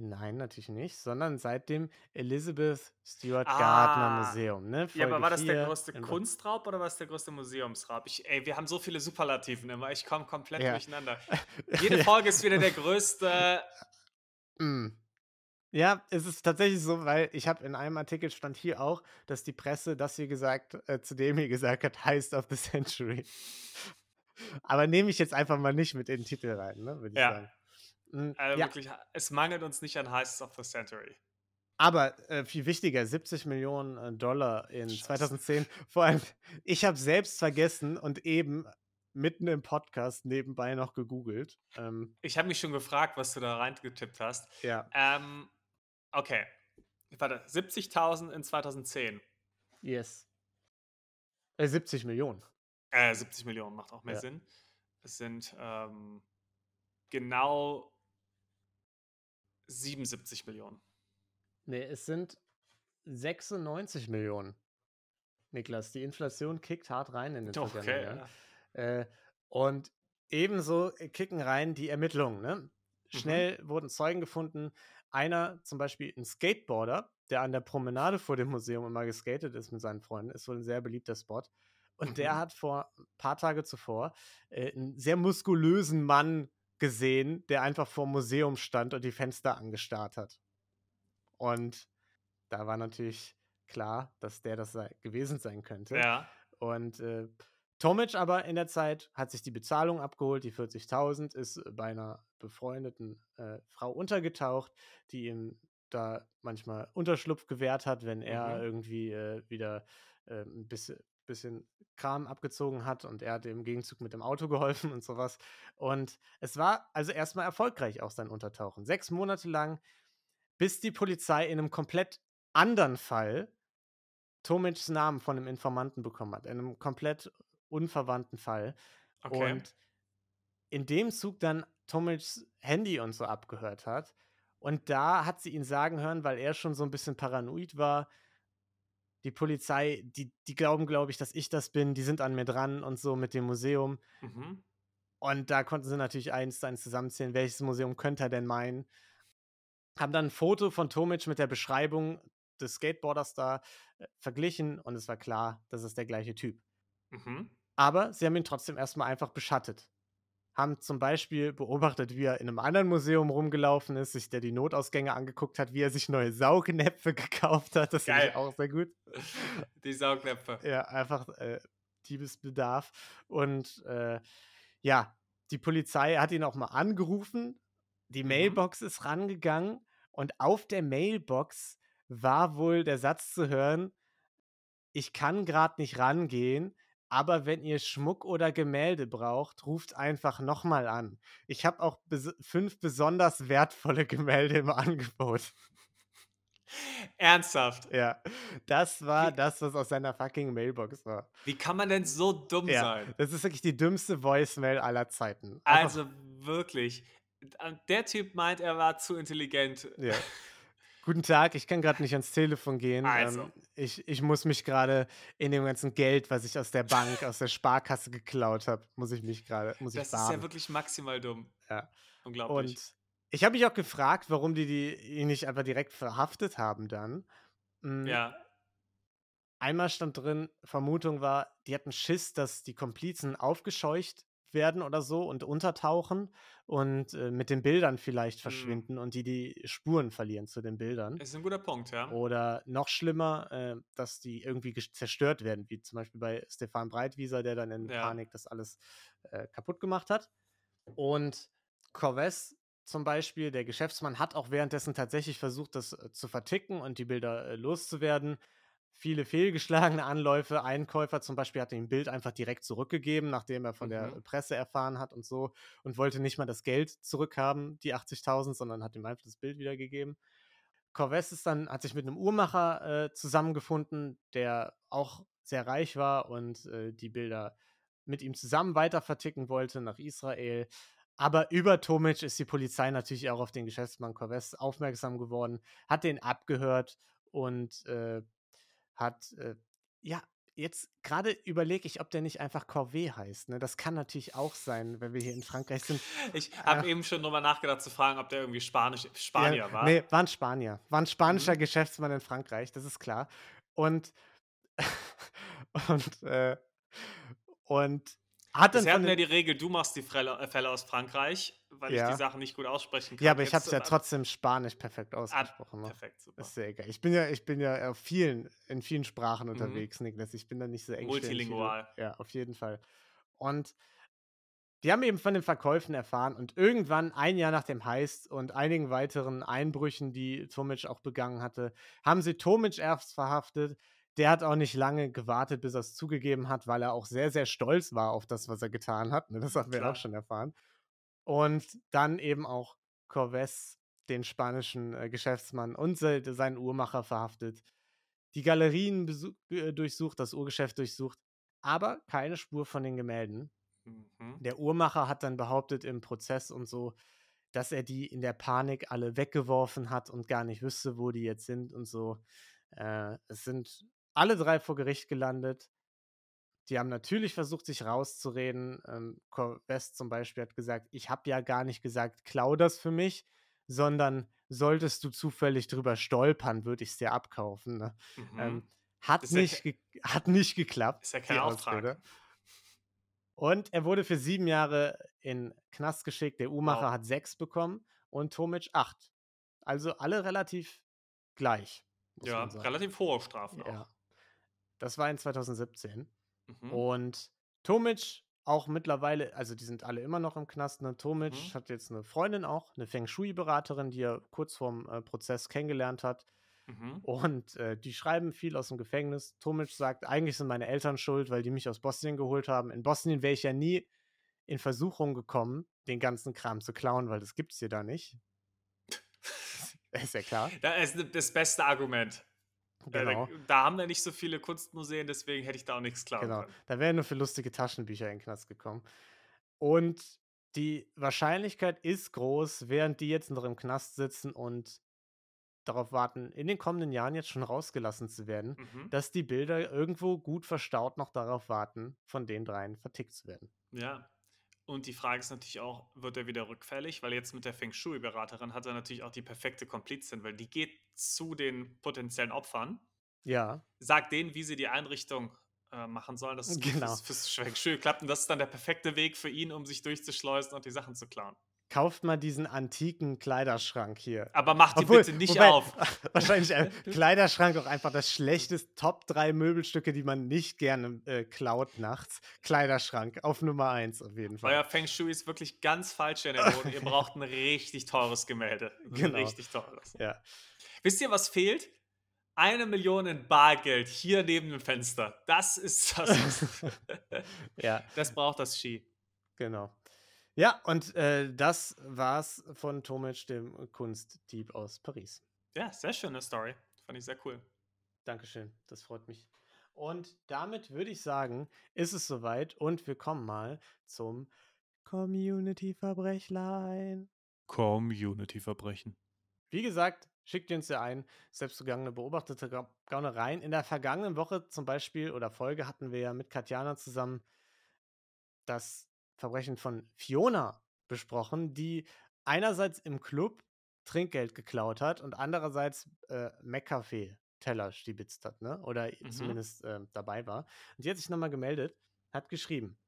Nein, natürlich nicht, sondern seit dem Elizabeth Stuart ah, Gardner Museum. Ne? ja, aber war das der größte Kunstraub oder war es der größte Museumsraub? Ich, ey, wir haben so viele Superlativen immer, ich komme komplett ja. durcheinander. <laughs> Jede Folge ist wieder der größte. <laughs> Mm. Ja, es ist tatsächlich so, weil ich habe in einem Artikel stand hier auch, dass die Presse das hier gesagt, äh, zu dem hier gesagt hat, <laughs> Heist of the Century. Aber nehme ich jetzt einfach mal nicht mit in den Titel rein, ne, würde ich ja. sagen. Mhm, also ja. wirklich, es mangelt uns nicht an Heists of the Century. Aber äh, viel wichtiger, 70 Millionen äh, Dollar in Scheiße. 2010. Vor allem, ich habe selbst vergessen und eben mitten im Podcast nebenbei noch gegoogelt. Ähm, ich habe mich schon gefragt, was du da reingetippt hast. Ja. Ähm, okay. Warte, 70.000 in 2010. Yes. Äh, 70 Millionen. Äh, 70 Millionen macht auch mehr ja. Sinn. Es sind ähm, genau 77 Millionen. Nee, es sind 96 Millionen. Niklas, die Inflation kickt hart rein in den <laughs> okay. Ja. Äh, und ebenso kicken rein die Ermittlungen. Ne? Schnell mhm. wurden Zeugen gefunden. Einer, zum Beispiel ein Skateboarder, der an der Promenade vor dem Museum immer geskatet ist mit seinen Freunden, ist wohl ein sehr beliebter Spot. Und mhm. der hat vor ein paar Tage zuvor äh, einen sehr muskulösen Mann gesehen, der einfach vor dem Museum stand und die Fenster angestarrt hat. Und da war natürlich klar, dass der das sei, gewesen sein könnte. Ja. Und äh, Tomic aber in der Zeit hat sich die Bezahlung abgeholt, die 40.000, ist bei einer befreundeten äh, Frau untergetaucht, die ihm da manchmal Unterschlupf gewährt hat, wenn er mhm. irgendwie äh, wieder äh, ein bisschen, bisschen Kram abgezogen hat und er hat im Gegenzug mit dem Auto geholfen <laughs> und sowas. Und es war also erstmal erfolgreich auch sein Untertauchen. Sechs Monate lang, bis die Polizei in einem komplett anderen Fall Tomics Namen von einem Informanten bekommen hat. In einem komplett unverwandten Fall. Okay. Und in dem Zug dann Tomics Handy und so abgehört hat. Und da hat sie ihn sagen hören, weil er schon so ein bisschen paranoid war, die Polizei, die, die glauben, glaube ich, dass ich das bin, die sind an mir dran und so mit dem Museum. Mhm. Und da konnten sie natürlich eins zu eins zusammenzählen, welches Museum könnte er denn meinen. Haben dann ein Foto von Tomic mit der Beschreibung des Skateboarders da äh, verglichen und es war klar, das ist der gleiche Typ. Mhm. Aber sie haben ihn trotzdem erstmal einfach beschattet haben zum Beispiel beobachtet, wie er in einem anderen Museum rumgelaufen ist, sich der die Notausgänge angeguckt hat, wie er sich neue Saugnäpfe <laughs> gekauft hat. Das finde ich auch sehr gut. <laughs> Die Saugnäpfe. Ja, einfach äh, Diebesbedarf. Und äh, ja, die Polizei hat ihn auch mal angerufen. Die mhm. Mailbox ist rangegangen und auf der Mailbox war wohl der Satz zu hören, ich kann gerade nicht rangehen, aber wenn ihr Schmuck oder Gemälde braucht, ruft einfach nochmal an. Ich habe auch bes fünf besonders wertvolle <laughs> Gemälde im Angebot. Ernsthaft? Ja. Das war wie, das, was aus seiner fucking Mailbox war. Wie kann man denn so dumm ja, sein? Das ist wirklich die dümmste Voicemail aller Zeiten. Einfach also wirklich. Der Typ meint, er war zu intelligent. Ja. <laughs> Guten Tag, ich kann gerade nicht ans Telefon gehen. Also. Ähm, ich, ich muss mich gerade in dem ganzen Geld, was ich aus der Bank, aus der Sparkasse geklaut habe, muss ich mich gerade, muss Das ich ist ja wirklich maximal dumm. Ja. Unglaublich. Und ich habe mich auch gefragt, warum die, die ihn nicht einfach direkt verhaftet haben dann. Mm, ja. Einmal stand drin, Vermutung war, die hatten Schiss, dass die Komplizen aufgescheucht werden oder so und untertauchen und äh, mit den Bildern vielleicht Mhm. verschwinden und die die Spuren verlieren zu den Bildern. Ist ein guter Punkt, ja. Oder noch schlimmer, äh, dass die irgendwie zerstört werden, wie zum Beispiel bei Stefan Breitwieser, der dann in Ja. Panik das alles äh, kaputt gemacht hat. Und Corvez zum Beispiel, der Geschäftsmann, hat auch währenddessen tatsächlich versucht, das äh, zu verticken und die Bilder äh, loszuwerden. Viele fehlgeschlagene Anläufe. Ein Käufer zum Beispiel hat ihm ein Bild einfach direkt zurückgegeben, nachdem er von der Mhm. Presse erfahren hat und so und wollte nicht mal das Geld zurückhaben, die 80.000, sondern hat ihm einfach das Bild wiedergegeben. Corvez ist dann, hat sich mit einem Uhrmacher äh, zusammengefunden, der auch sehr reich war und äh, die Bilder mit ihm zusammen weiter verticken wollte nach Israel. Aber über Tomic ist die Polizei natürlich auch auf den Geschäftsmann Corvez aufmerksam geworden, hat den abgehört und äh, hat, äh, ja, jetzt gerade überlege ich, ob der nicht einfach Corvée heißt. Ne? Das kann natürlich auch sein, wenn wir hier in Frankreich sind. Ich habe Äh, eben schon drüber nachgedacht zu fragen, ob der irgendwie Spanisch, Spanier ja, war. Nee, war ein Spanier. War ein spanischer Mhm. Geschäftsmann in Frankreich, das ist klar. Und, <laughs> und, äh, und hat Bisher hatten wir die Regel, du machst die Fälle, aus Frankreich, weil ich Ja. die Sachen nicht gut aussprechen kann. ja, aber ich habe es ja trotzdem Spanisch perfekt ah, ausgesprochen. Ne? Perfekt, super. Ist ja egal. Ich bin ja, ich bin ja auf vielen, in vielen Sprachen Mhm. unterwegs, Niklas. Ich bin da nicht so du. Multilingual. Ja, auf jeden Fall. Und die haben eben von den Verkäufen erfahren und irgendwann, ein Jahr nach dem Heist und einigen weiteren Einbrüchen, die Tomic auch begangen hatte, haben sie Tomic erst verhaftet. Der hat auch nicht lange gewartet, bis er es zugegeben hat, weil er auch sehr, sehr stolz war auf das, was er getan hat. Ne, Das haben wir Klar. auch schon erfahren. Und dann eben auch Corvez, den spanischen äh, Geschäftsmann und se seinen Uhrmacher verhaftet. Die Galerien äh, durchsucht, das Uhrgeschäft durchsucht, aber keine Spur von den Gemälden. Mhm. Der Uhrmacher hat dann behauptet im Prozess und so, dass er die in der Panik alle weggeworfen hat und gar nicht wüsste, wo die jetzt sind und so. Äh, es sind alle drei vor Gericht gelandet. Die haben natürlich versucht, sich rauszureden. Ähm, West zum Beispiel hat gesagt, ich habe ja gar nicht gesagt, klau das für mich, sondern solltest du zufällig drüber stolpern, würde ich es dir abkaufen. Ne? Mhm. Ähm, hat, Ist ja nicht ge- hat nicht geklappt. Ist ja kein Auftrag. Ausrede. Und er wurde für sieben Jahre in Knast geschickt. Der Uhrmacher Wow. hat sechs bekommen und Tomic acht. Also alle relativ gleich. Ja, relativ hohe Strafen auch. Das war in 2017. Mhm. Und Tomic auch mittlerweile, also die sind alle immer noch im Knast. Ne? Tomic Mhm. hat jetzt eine Freundin auch, eine Feng Shui-Beraterin, die er kurz vorm äh, Prozess kennengelernt hat. Mhm. Und äh, die schreiben viel aus dem Gefängnis. Tomic sagt, eigentlich sind meine Eltern schuld, weil die mich aus Bosnien geholt haben. In Bosnien wäre ich ja nie in Versuchung gekommen, den ganzen Kram zu klauen, weil das gibt's hier da nicht. <laughs> ist ja klar. Das ist das beste Argument. Genau. Da, da haben wir nicht so viele Kunstmuseen, deswegen hätte ich da auch nichts klauen Genau. können. Da wären nur für lustige Taschenbücher in den Knast gekommen. Und die Wahrscheinlichkeit ist groß, während die jetzt noch im Knast sitzen und darauf warten, in den kommenden Jahren jetzt schon rausgelassen zu werden, Mhm. dass die Bilder irgendwo gut verstaut noch darauf warten, von den dreien vertickt zu werden. Ja. Und die Frage ist natürlich auch, wird er wieder rückfällig? Weil jetzt mit der Feng Shui-Beraterin hat er natürlich auch die perfekte Komplizin, weil die geht zu den potenziellen Opfern, Ja, sagt denen, wie sie die Einrichtung äh, machen sollen, dass es Genau. fürs, fürs Feng Shui klappt. Und das ist dann der perfekte Weg für ihn, um sich durchzuschleusen und die Sachen zu klauen. Kauft mal diesen antiken Kleiderschrank hier. Aber macht die Obwohl- bitte nicht wobei, auf. <laughs> Wahrscheinlich ein Kleiderschrank auch einfach das schlechteste Top 3 Möbelstücke, die man nicht gerne äh, klaut nachts. Kleiderschrank auf Nummer 1 auf jeden Fall. Euer Feng Shui ist wirklich ganz falsch in der Mode. Ihr <laughs> braucht ein richtig teures Gemälde. Ein Genau. Richtig teures. Ja. Wisst ihr, was fehlt? Eine Million in Bargeld hier neben dem Fenster. Das ist das. <laughs> ja, das braucht das Ski. genau. Ja, und äh, das war's von Tomic, dem Kunstdieb aus Paris. Ja, sehr schöne Story. Fand ich sehr cool. Dankeschön, das freut mich. Und damit würde ich sagen, ist es soweit und wir kommen mal zum Community-Verbrechlein. Community-Verbrechen. Wie gesagt, schickt uns ja ein, selbstgegangene beobachtete Gaunereien. In der vergangenen Woche zum Beispiel oder Folge hatten wir ja mit Katjana zusammen das Verbrechen von Fiona besprochen, die einerseits im Club Trinkgeld geklaut hat und andererseits äh, McCafe-Teller stibitzt hat, ne? Oder mhm. zumindest äh, dabei war. Und die hat sich nochmal gemeldet, hat geschrieben: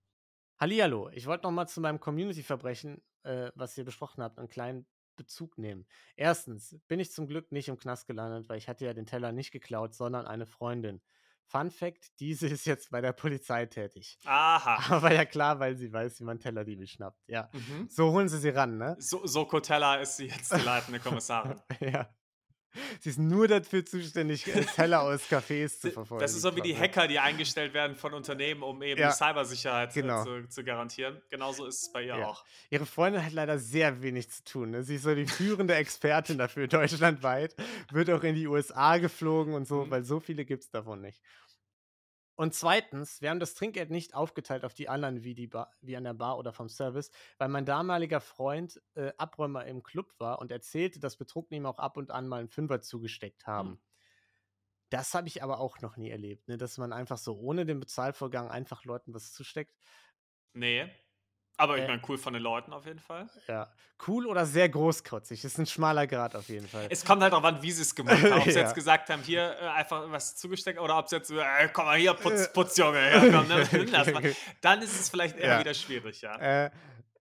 Hallihallo, ich wollte nochmal zu meinem Community-Verbrechen, äh, was ihr besprochen habt, einen kleinen Bezug nehmen. Erstens bin ich zum Glück nicht im Knast gelandet, weil ich hatte ja den Teller nicht geklaut, sondern eine Freundin. Fun Fact: Diese ist jetzt bei der Polizei tätig. Aha. <laughs> Aber ja klar, weil sie weiß, wie man Tellerdiebe schnappt. Ja. Mhm. So holen sie sie ran, ne? So, Soko Teller ist sie jetzt die leitende Kommissarin. <laughs> ja. Sie ist nur dafür zuständig, äh, Teller aus Cafés zu verfolgen. Das ist so wie die Hacker, die eingestellt werden von Unternehmen, um eben ja, Cybersicherheit äh, genau. zu, zu, garantieren. Genauso ist es bei ihr ja. auch. Ihre Freundin hat leider sehr wenig zu tun. Ne? Sie ist so die führende Expertin dafür deutschlandweit, wird auch in die USA geflogen und so, mhm. weil so viele gibt es davon nicht. Und zweitens, wir haben das Trinkgeld nicht aufgeteilt auf die anderen wie, die Bar, wie an der Bar oder vom Service, weil mein damaliger Freund äh, Abräumer im Club war und erzählte, dass Betrunkene ihm auch ab und an mal einen Fünfer zugesteckt haben. Hm. Das habe ich aber auch noch nie erlebt, ne? dass man einfach so ohne den Bezahlvorgang einfach Leuten was zusteckt. Nee, aber ich äh, meine, cool von den Leuten auf jeden Fall. Ja. Cool oder sehr großkotzig. Ist ein schmaler Grad auf jeden Fall. Es kommt halt darauf an, wie sie es gemacht haben. Ob sie <laughs> ja. jetzt gesagt haben, hier äh, einfach was zugesteckt oder ob sie jetzt, äh, komm mal hier, Putz. Putz Junge. Ja, komm, ne, <laughs> <laughs> Dann ist es vielleicht eher ja. wieder schwierig, ja. Äh,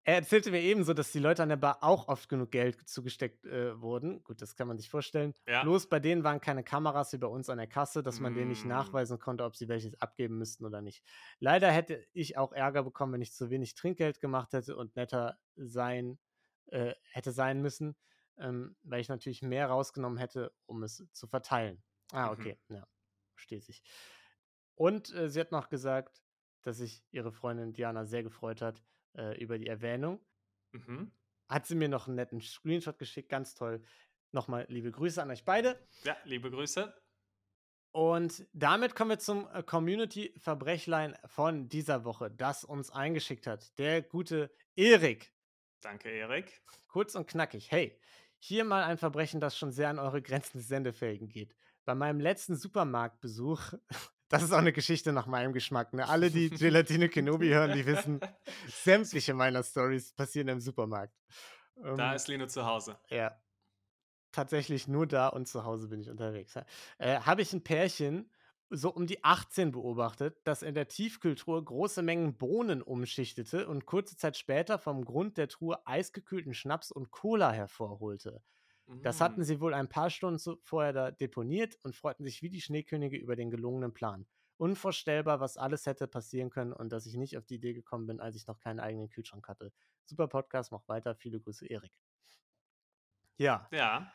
er erzählte mir ebenso, dass die Leute an der Bar auch oft genug Geld zugesteckt äh, wurden. Gut, das kann man sich vorstellen. Ja. Bloß bei denen waren keine Kameras wie bei uns an der Kasse, dass man mm. denen nicht mm. nachweisen konnte, ob sie welches abgeben müssten oder nicht. Leider hätte ich auch Ärger bekommen, wenn ich zu wenig Trinkgeld gemacht hätte und netter sein äh, hätte sein müssen, ähm, weil ich natürlich mehr rausgenommen hätte, um es zu verteilen. Ah, mhm. okay, mhm. ja, versteht sich. Und äh, sie hat noch gesagt, dass sich ihre Freundin Diana sehr gefreut hat, äh, über die Erwähnung. Mhm. Hat sie mir noch einen netten Screenshot geschickt, ganz toll. Nochmal liebe Grüße an euch beide. Ja, liebe Grüße. Und damit kommen wir zum äh, Community-Verbrechlein von dieser Woche, das uns eingeschickt hat. Der gute Erik. Danke, Erik. Kurz und knackig. Hey, hier mal ein Verbrechen, das schon sehr an eure Grenzen des Sendefähigen geht. Bei meinem letzten Supermarktbesuch das ist auch eine Geschichte nach meinem Geschmack. Ne? Alle, die <laughs> Gelatine Kenobi hören, die wissen, sämtliche meiner Stories passieren im Supermarkt. Da ähm, ist Lino zu Hause. Ja. Tatsächlich nur da und zu Hause bin ich unterwegs. Äh, Habe ich ein Pärchen so um die 18 beobachtet, das in der Tiefkühltruhe große Mengen Bohnen umschichtete und kurze Zeit später vom Grund der Truhe eisgekühlten Schnaps und Cola hervorholte. Das hatten mm. sie wohl ein paar Stunden vorher da deponiert und freuten sich wie die Schneekönige über den gelungenen Plan. Unvorstellbar, was alles hätte passieren können und dass ich nicht auf die Idee gekommen bin, als ich noch keinen eigenen Kühlschrank hatte. Super Podcast, mach weiter. Viele Grüße, Erik. Ja. Ja.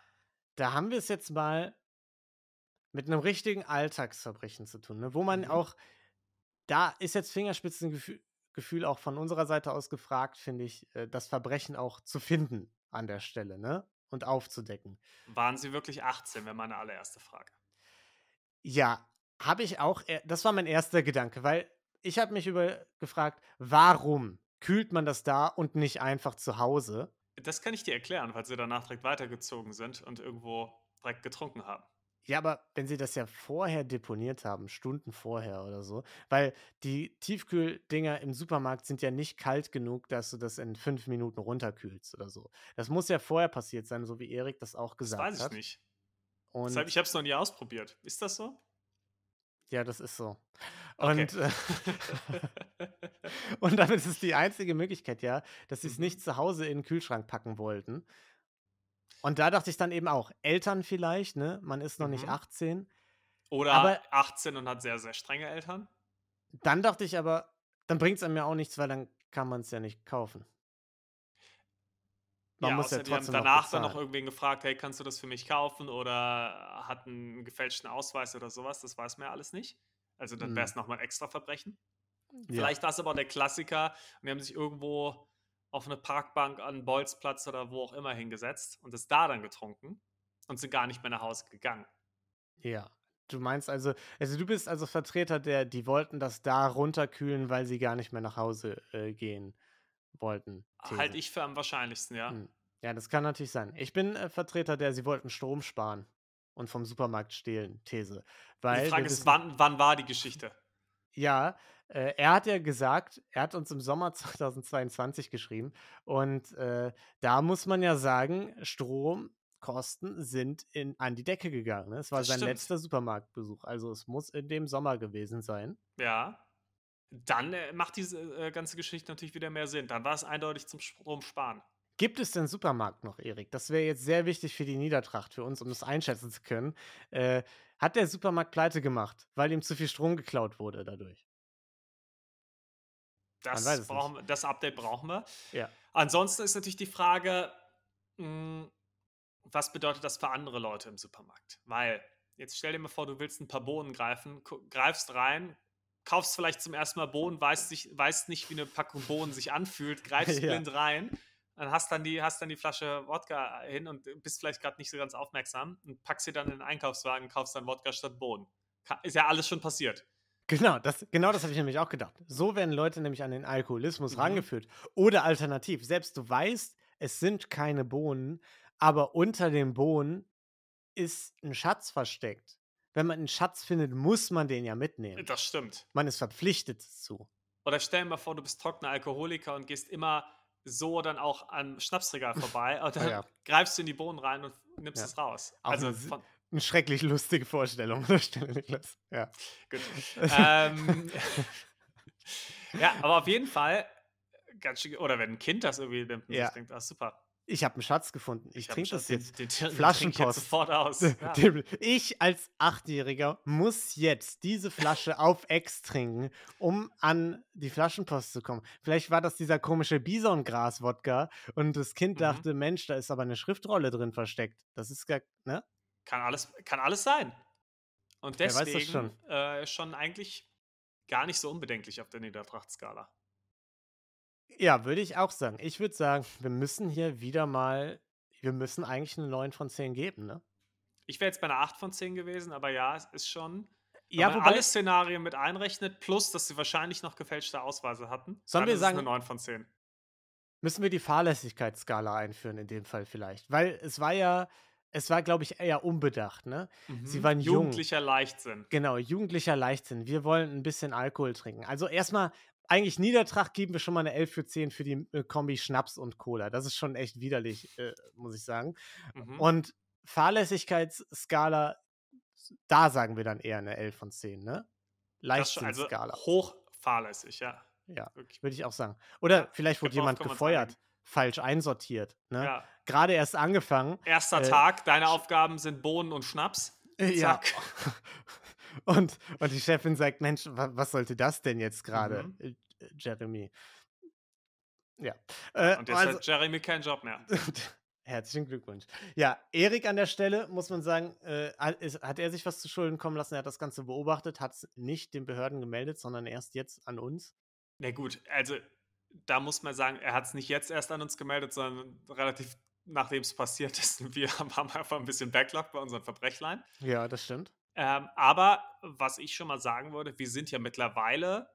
Da haben wir es jetzt mal mit einem richtigen Alltagsverbrechen zu tun, ne? wo man mhm. auch, da ist jetzt Fingerspitzengefühl Gefühl auch von unserer Seite aus gefragt, finde ich, äh, das Verbrechen auch zu finden an der Stelle, ne? Und aufzudecken. Waren Sie wirklich 18, wäre meine allererste Frage. Ja, habe ich auch. Äh, das war mein erster Gedanke, weil ich habe mich über gefragt, warum kühlt man das da und nicht einfach zu Hause? Das kann ich dir erklären, weil sie danach direkt weitergezogen sind und irgendwo direkt getrunken haben. Ja, aber wenn sie das ja vorher deponiert haben, Stunden vorher oder so, weil die Tiefkühldinger im Supermarkt sind ja nicht kalt genug, dass du das in fünf Minuten runterkühlst oder so. Das muss ja vorher passiert sein, so wie Erik das auch gesagt hat. Das weiß ich hat. nicht. Und Deshalb, ich habe es noch nie ausprobiert. Ist das so? Ja, das ist so. Und, okay. äh, <laughs> und damit ist es die einzige Möglichkeit, ja, dass sie es mhm. nicht zu Hause in den Kühlschrank packen wollten, und da dachte ich dann eben auch, Eltern vielleicht, ne? Man ist noch mhm. nicht 18. Oder aber 18 und hat sehr, sehr strenge Eltern. Dann dachte ich aber, dann bringt es einem ja auch nichts, weil dann kann man es ja nicht kaufen. Man ja, muss ja trotzdem haben danach noch dann noch irgendwen gefragt, hey, kannst du das für mich kaufen oder hat einen gefälschten Ausweis oder sowas, das weiß man ja alles nicht. Also dann wäre es mhm. nochmal ein extra Verbrechen. Ja. Vielleicht war es aber der Klassiker und die haben sich irgendwo auf eine Parkbank an Bolzplatz oder wo auch immer hingesetzt und es da dann getrunken und sind gar nicht mehr nach Hause gegangen. Ja. Du meinst also, also du bist also Vertreter der, die wollten das da runterkühlen, weil sie gar nicht mehr nach Hause äh, gehen wollten. Halte ich für am wahrscheinlichsten, ja. Hm. Ja, das kann natürlich sein. Ich bin äh, Vertreter der, sie wollten Strom sparen und vom Supermarkt stehlen, These. Weil die Frage ist, wann, wann war die Geschichte? Ja, äh, er hat ja gesagt, er hat uns im Sommer <laughs> 2022 geschrieben und äh, da muss man ja sagen, Stromkosten sind in, an die Decke gegangen. Ne? Es war das sein stimmt. letzter Supermarktbesuch, also es muss in dem Sommer gewesen sein. Ja. Dann äh, macht diese äh, ganze Geschichte natürlich wieder mehr Sinn. Dann war es eindeutig zum Stromsparen. Gibt es den Supermarkt noch, Erik? Das wäre jetzt sehr wichtig für die Niedertracht, für uns, um das einschätzen zu können. Äh, hat der Supermarkt pleite gemacht, weil ihm zu viel Strom geklaut wurde dadurch? Das, brauchen, das Update brauchen wir. Ja. Ansonsten ist natürlich die Frage, mh, hm, was bedeutet das für andere Leute im Supermarkt? Weil, jetzt stell dir mal vor, du willst ein paar Bohnen greifen, greifst rein, kaufst vielleicht zum ersten Mal Bohnen, weißt, sich, weißt nicht, wie eine Packung Bohnen sich anfühlt, greifst <laughs> ja. blind rein dann hast dann die, hast dann die Flasche Wodka hin und bist vielleicht gerade nicht so ganz aufmerksam und packst sie dann in den Einkaufswagen, kaufst dann Wodka statt Bohnen. Ist ja alles schon passiert. Genau, das, genau das habe ich nämlich auch gedacht. So werden Leute nämlich an den Alkoholismus mhm. rangeführt. Oder alternativ, selbst du weißt, es sind keine Bohnen, aber unter den Bohnen ist ein Schatz versteckt. Wenn man einen Schatz findet, muss man den ja mitnehmen. Das stimmt. Man ist verpflichtet dazu. Oder stell dir mal vor, du bist trockener Alkoholiker und gehst immer so dann auch am Schnapsregal vorbei und dann ja. greifst du in die Bohnen rein und nimmst ja. es raus. Auch also eine, eine, schrecklich lustige Vorstellung an der Stelle, Niklas. Ja. Gut. <laughs> ähm, <laughs> ja, aber auf jeden Fall, ganz schön, oder wenn ein Kind das irgendwie nimmt ja. denkt, ah, super, ich habe einen Schatz gefunden. Ich, ich trinke das jetzt. Den, den, Flaschenpost. Jetzt sofort aus. <laughs> Ja. Ich als Achtjähriger muss jetzt diese Flasche <laughs> auf Ex trinken, um an die Flaschenpost zu kommen. Vielleicht war das dieser komische Bisongras-Wodka und das Kind mhm. dachte, Mensch, da ist aber eine Schriftrolle drin versteckt. Das ist gar, ne? Kann alles, kann alles sein. Und deswegen schon. Äh, schon eigentlich gar nicht so unbedenklich auf der Niedertrachtskala. Ja, würde ich auch sagen. Ich würde sagen, wir müssen hier wieder mal wir müssen eigentlich eine 9 von 10 geben, ne? Ich wäre jetzt bei einer 8 von 10 gewesen, aber ja, es ist schon ja, wenn man alle Szenarien mit einrechnet, plus dass sie wahrscheinlich noch gefälschte Ausweise hatten, sollen wir sagen, eine 9 von 10. Müssen wir die Fahrlässigkeitsskala einführen in dem Fall vielleicht? Weil es war ja, es war, glaube ich, eher unbedacht, ne? Mhm. Sie waren jung. Jugendlicher Leichtsinn. Genau, jugendlicher Leichtsinn. Wir wollen ein bisschen Alkohol trinken. Also erstmal eigentlich Niedertracht geben wir schon mal eine 11 für 10 für die äh, Kombi Schnaps und Cola. Das ist schon echt widerlich, äh, muss ich sagen. Mhm. Und Fahrlässigkeitsskala, da sagen wir dann eher eine 11 von 10, ne? Leichtsinnsskala. Also hoch fahrlässig, ja. Ja, würde ich auch sagen. Oder ja, vielleicht wurde jemand gefeuert, falsch einsortiert. Ne? Ja. Gerade erst angefangen. Erster äh, Tag, deine Aufgaben sind Bohnen und Schnaps. Zack. Ja. <laughs> Und, und die Chefin sagt: Mensch, was sollte das denn jetzt gerade, mhm. Äh, Jeremy? Ja. Äh, und jetzt also, hat Jeremy keinen Job mehr. <laughs> Herzlichen Glückwunsch. Ja, Erik an der Stelle, muss man sagen, äh, hat er sich was zu Schulden kommen lassen. Er hat das Ganze beobachtet, hat es nicht den Behörden gemeldet, sondern erst jetzt an uns. Na gut, also da muss man sagen, er hat es nicht jetzt erst an uns gemeldet, sondern relativ nachdem es passiert ist. <laughs> Wir haben einfach ein bisschen Backlog bei unseren Verbrechlein. Ja, das stimmt. Ähm, aber was ich schon mal sagen würde, wir sind ja mittlerweile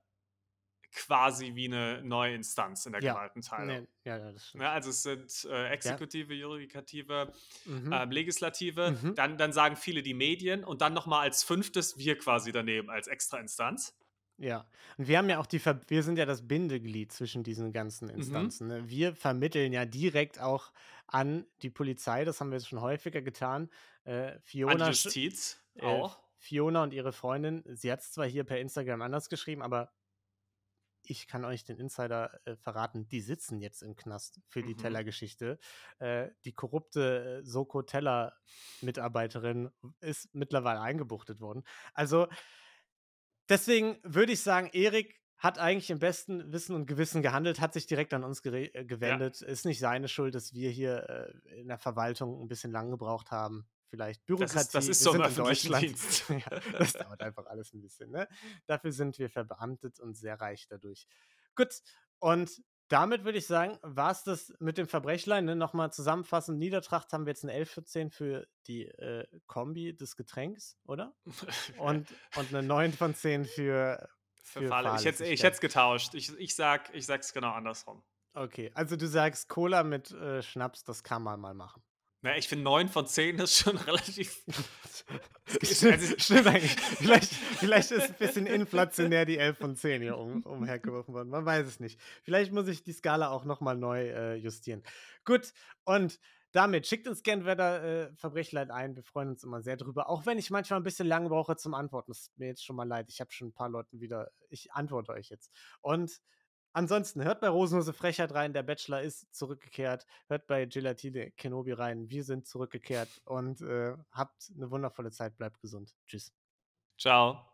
quasi wie eine neue Instanz in der ja. Gewaltenteilung. Nee, ja, ja. Ja, also es sind äh, Exekutive. Judikative, mhm. ähm, Legislative, mhm. dann, dann sagen viele die Medien und dann nochmal als fünftes wir quasi daneben als Extrainstanz. Ja, und wir haben ja auch die, Ver wir sind ja das Bindeglied zwischen diesen ganzen mhm. Instanzen. Mhm. Ne? Wir vermitteln ja direkt auch an die Polizei, das haben wir jetzt schon häufiger getan. Äh, Fiona an Justiz äh, auch. Fiona und ihre Freundin, sie hat es zwar hier per Instagram anders geschrieben, aber ich kann euch den Insider äh, verraten, die sitzen jetzt im Knast für die mhm. Teller-Geschichte. Äh, die korrupte äh, Soko Teller-Mitarbeiterin ist mittlerweile eingebuchtet worden. Also deswegen würde ich sagen, Erik hat eigentlich im besten Wissen und Gewissen gehandelt, hat sich direkt an uns äh, gewendet. Ja. Ist nicht seine Schuld, dass wir hier äh, in der Verwaltung ein bisschen lang gebraucht haben vielleicht Bürokratie. Das ist, das ist so ein öffentlicher Dienst. <laughs> ja, das dauert einfach alles ein bisschen. Ne? Dafür sind wir verbeamtet und sehr reich dadurch. Gut, und damit würde ich sagen, war es das mit dem Verbrechlein. Ne? Nochmal zusammenfassend, Niedertracht haben wir jetzt eine 11 für 10 für die äh, Kombi des Getränks, oder? Und, und eine 9 von 10 für, für, für Ich hätte es getauscht. Ich, ich, sag, ich sag's genau andersrum. Okay, also du sagst, Cola mit äh, Schnaps, das kann man mal machen. Na, ich finde 9 von 10 ist schon <laughs> relativ. <laughs> stimmt, also, stimmt eigentlich. Vielleicht, vielleicht ist ein bisschen inflationär die 11 von 10 hier um, umhergeworfen worden. Man weiß es nicht. Vielleicht muss ich die Skala auch nochmal neu äh, justieren. Gut, und damit schickt uns gern Wetter äh, Verbrechlein ein. Wir freuen uns immer sehr drüber. Auch wenn ich manchmal ein bisschen lang brauche zum Antworten. Das ist mir jetzt schon mal leid. Ich habe schon ein paar Leuten wieder. Ich antworte euch jetzt. Und ansonsten hört bei Rosenhose Frechheit rein. Der Bachelor ist zurückgekehrt. Hört bei Gelatine Kenobi rein. Wir sind zurückgekehrt. Und äh, habt eine wundervolle Zeit. Bleibt gesund. Tschüss. Ciao.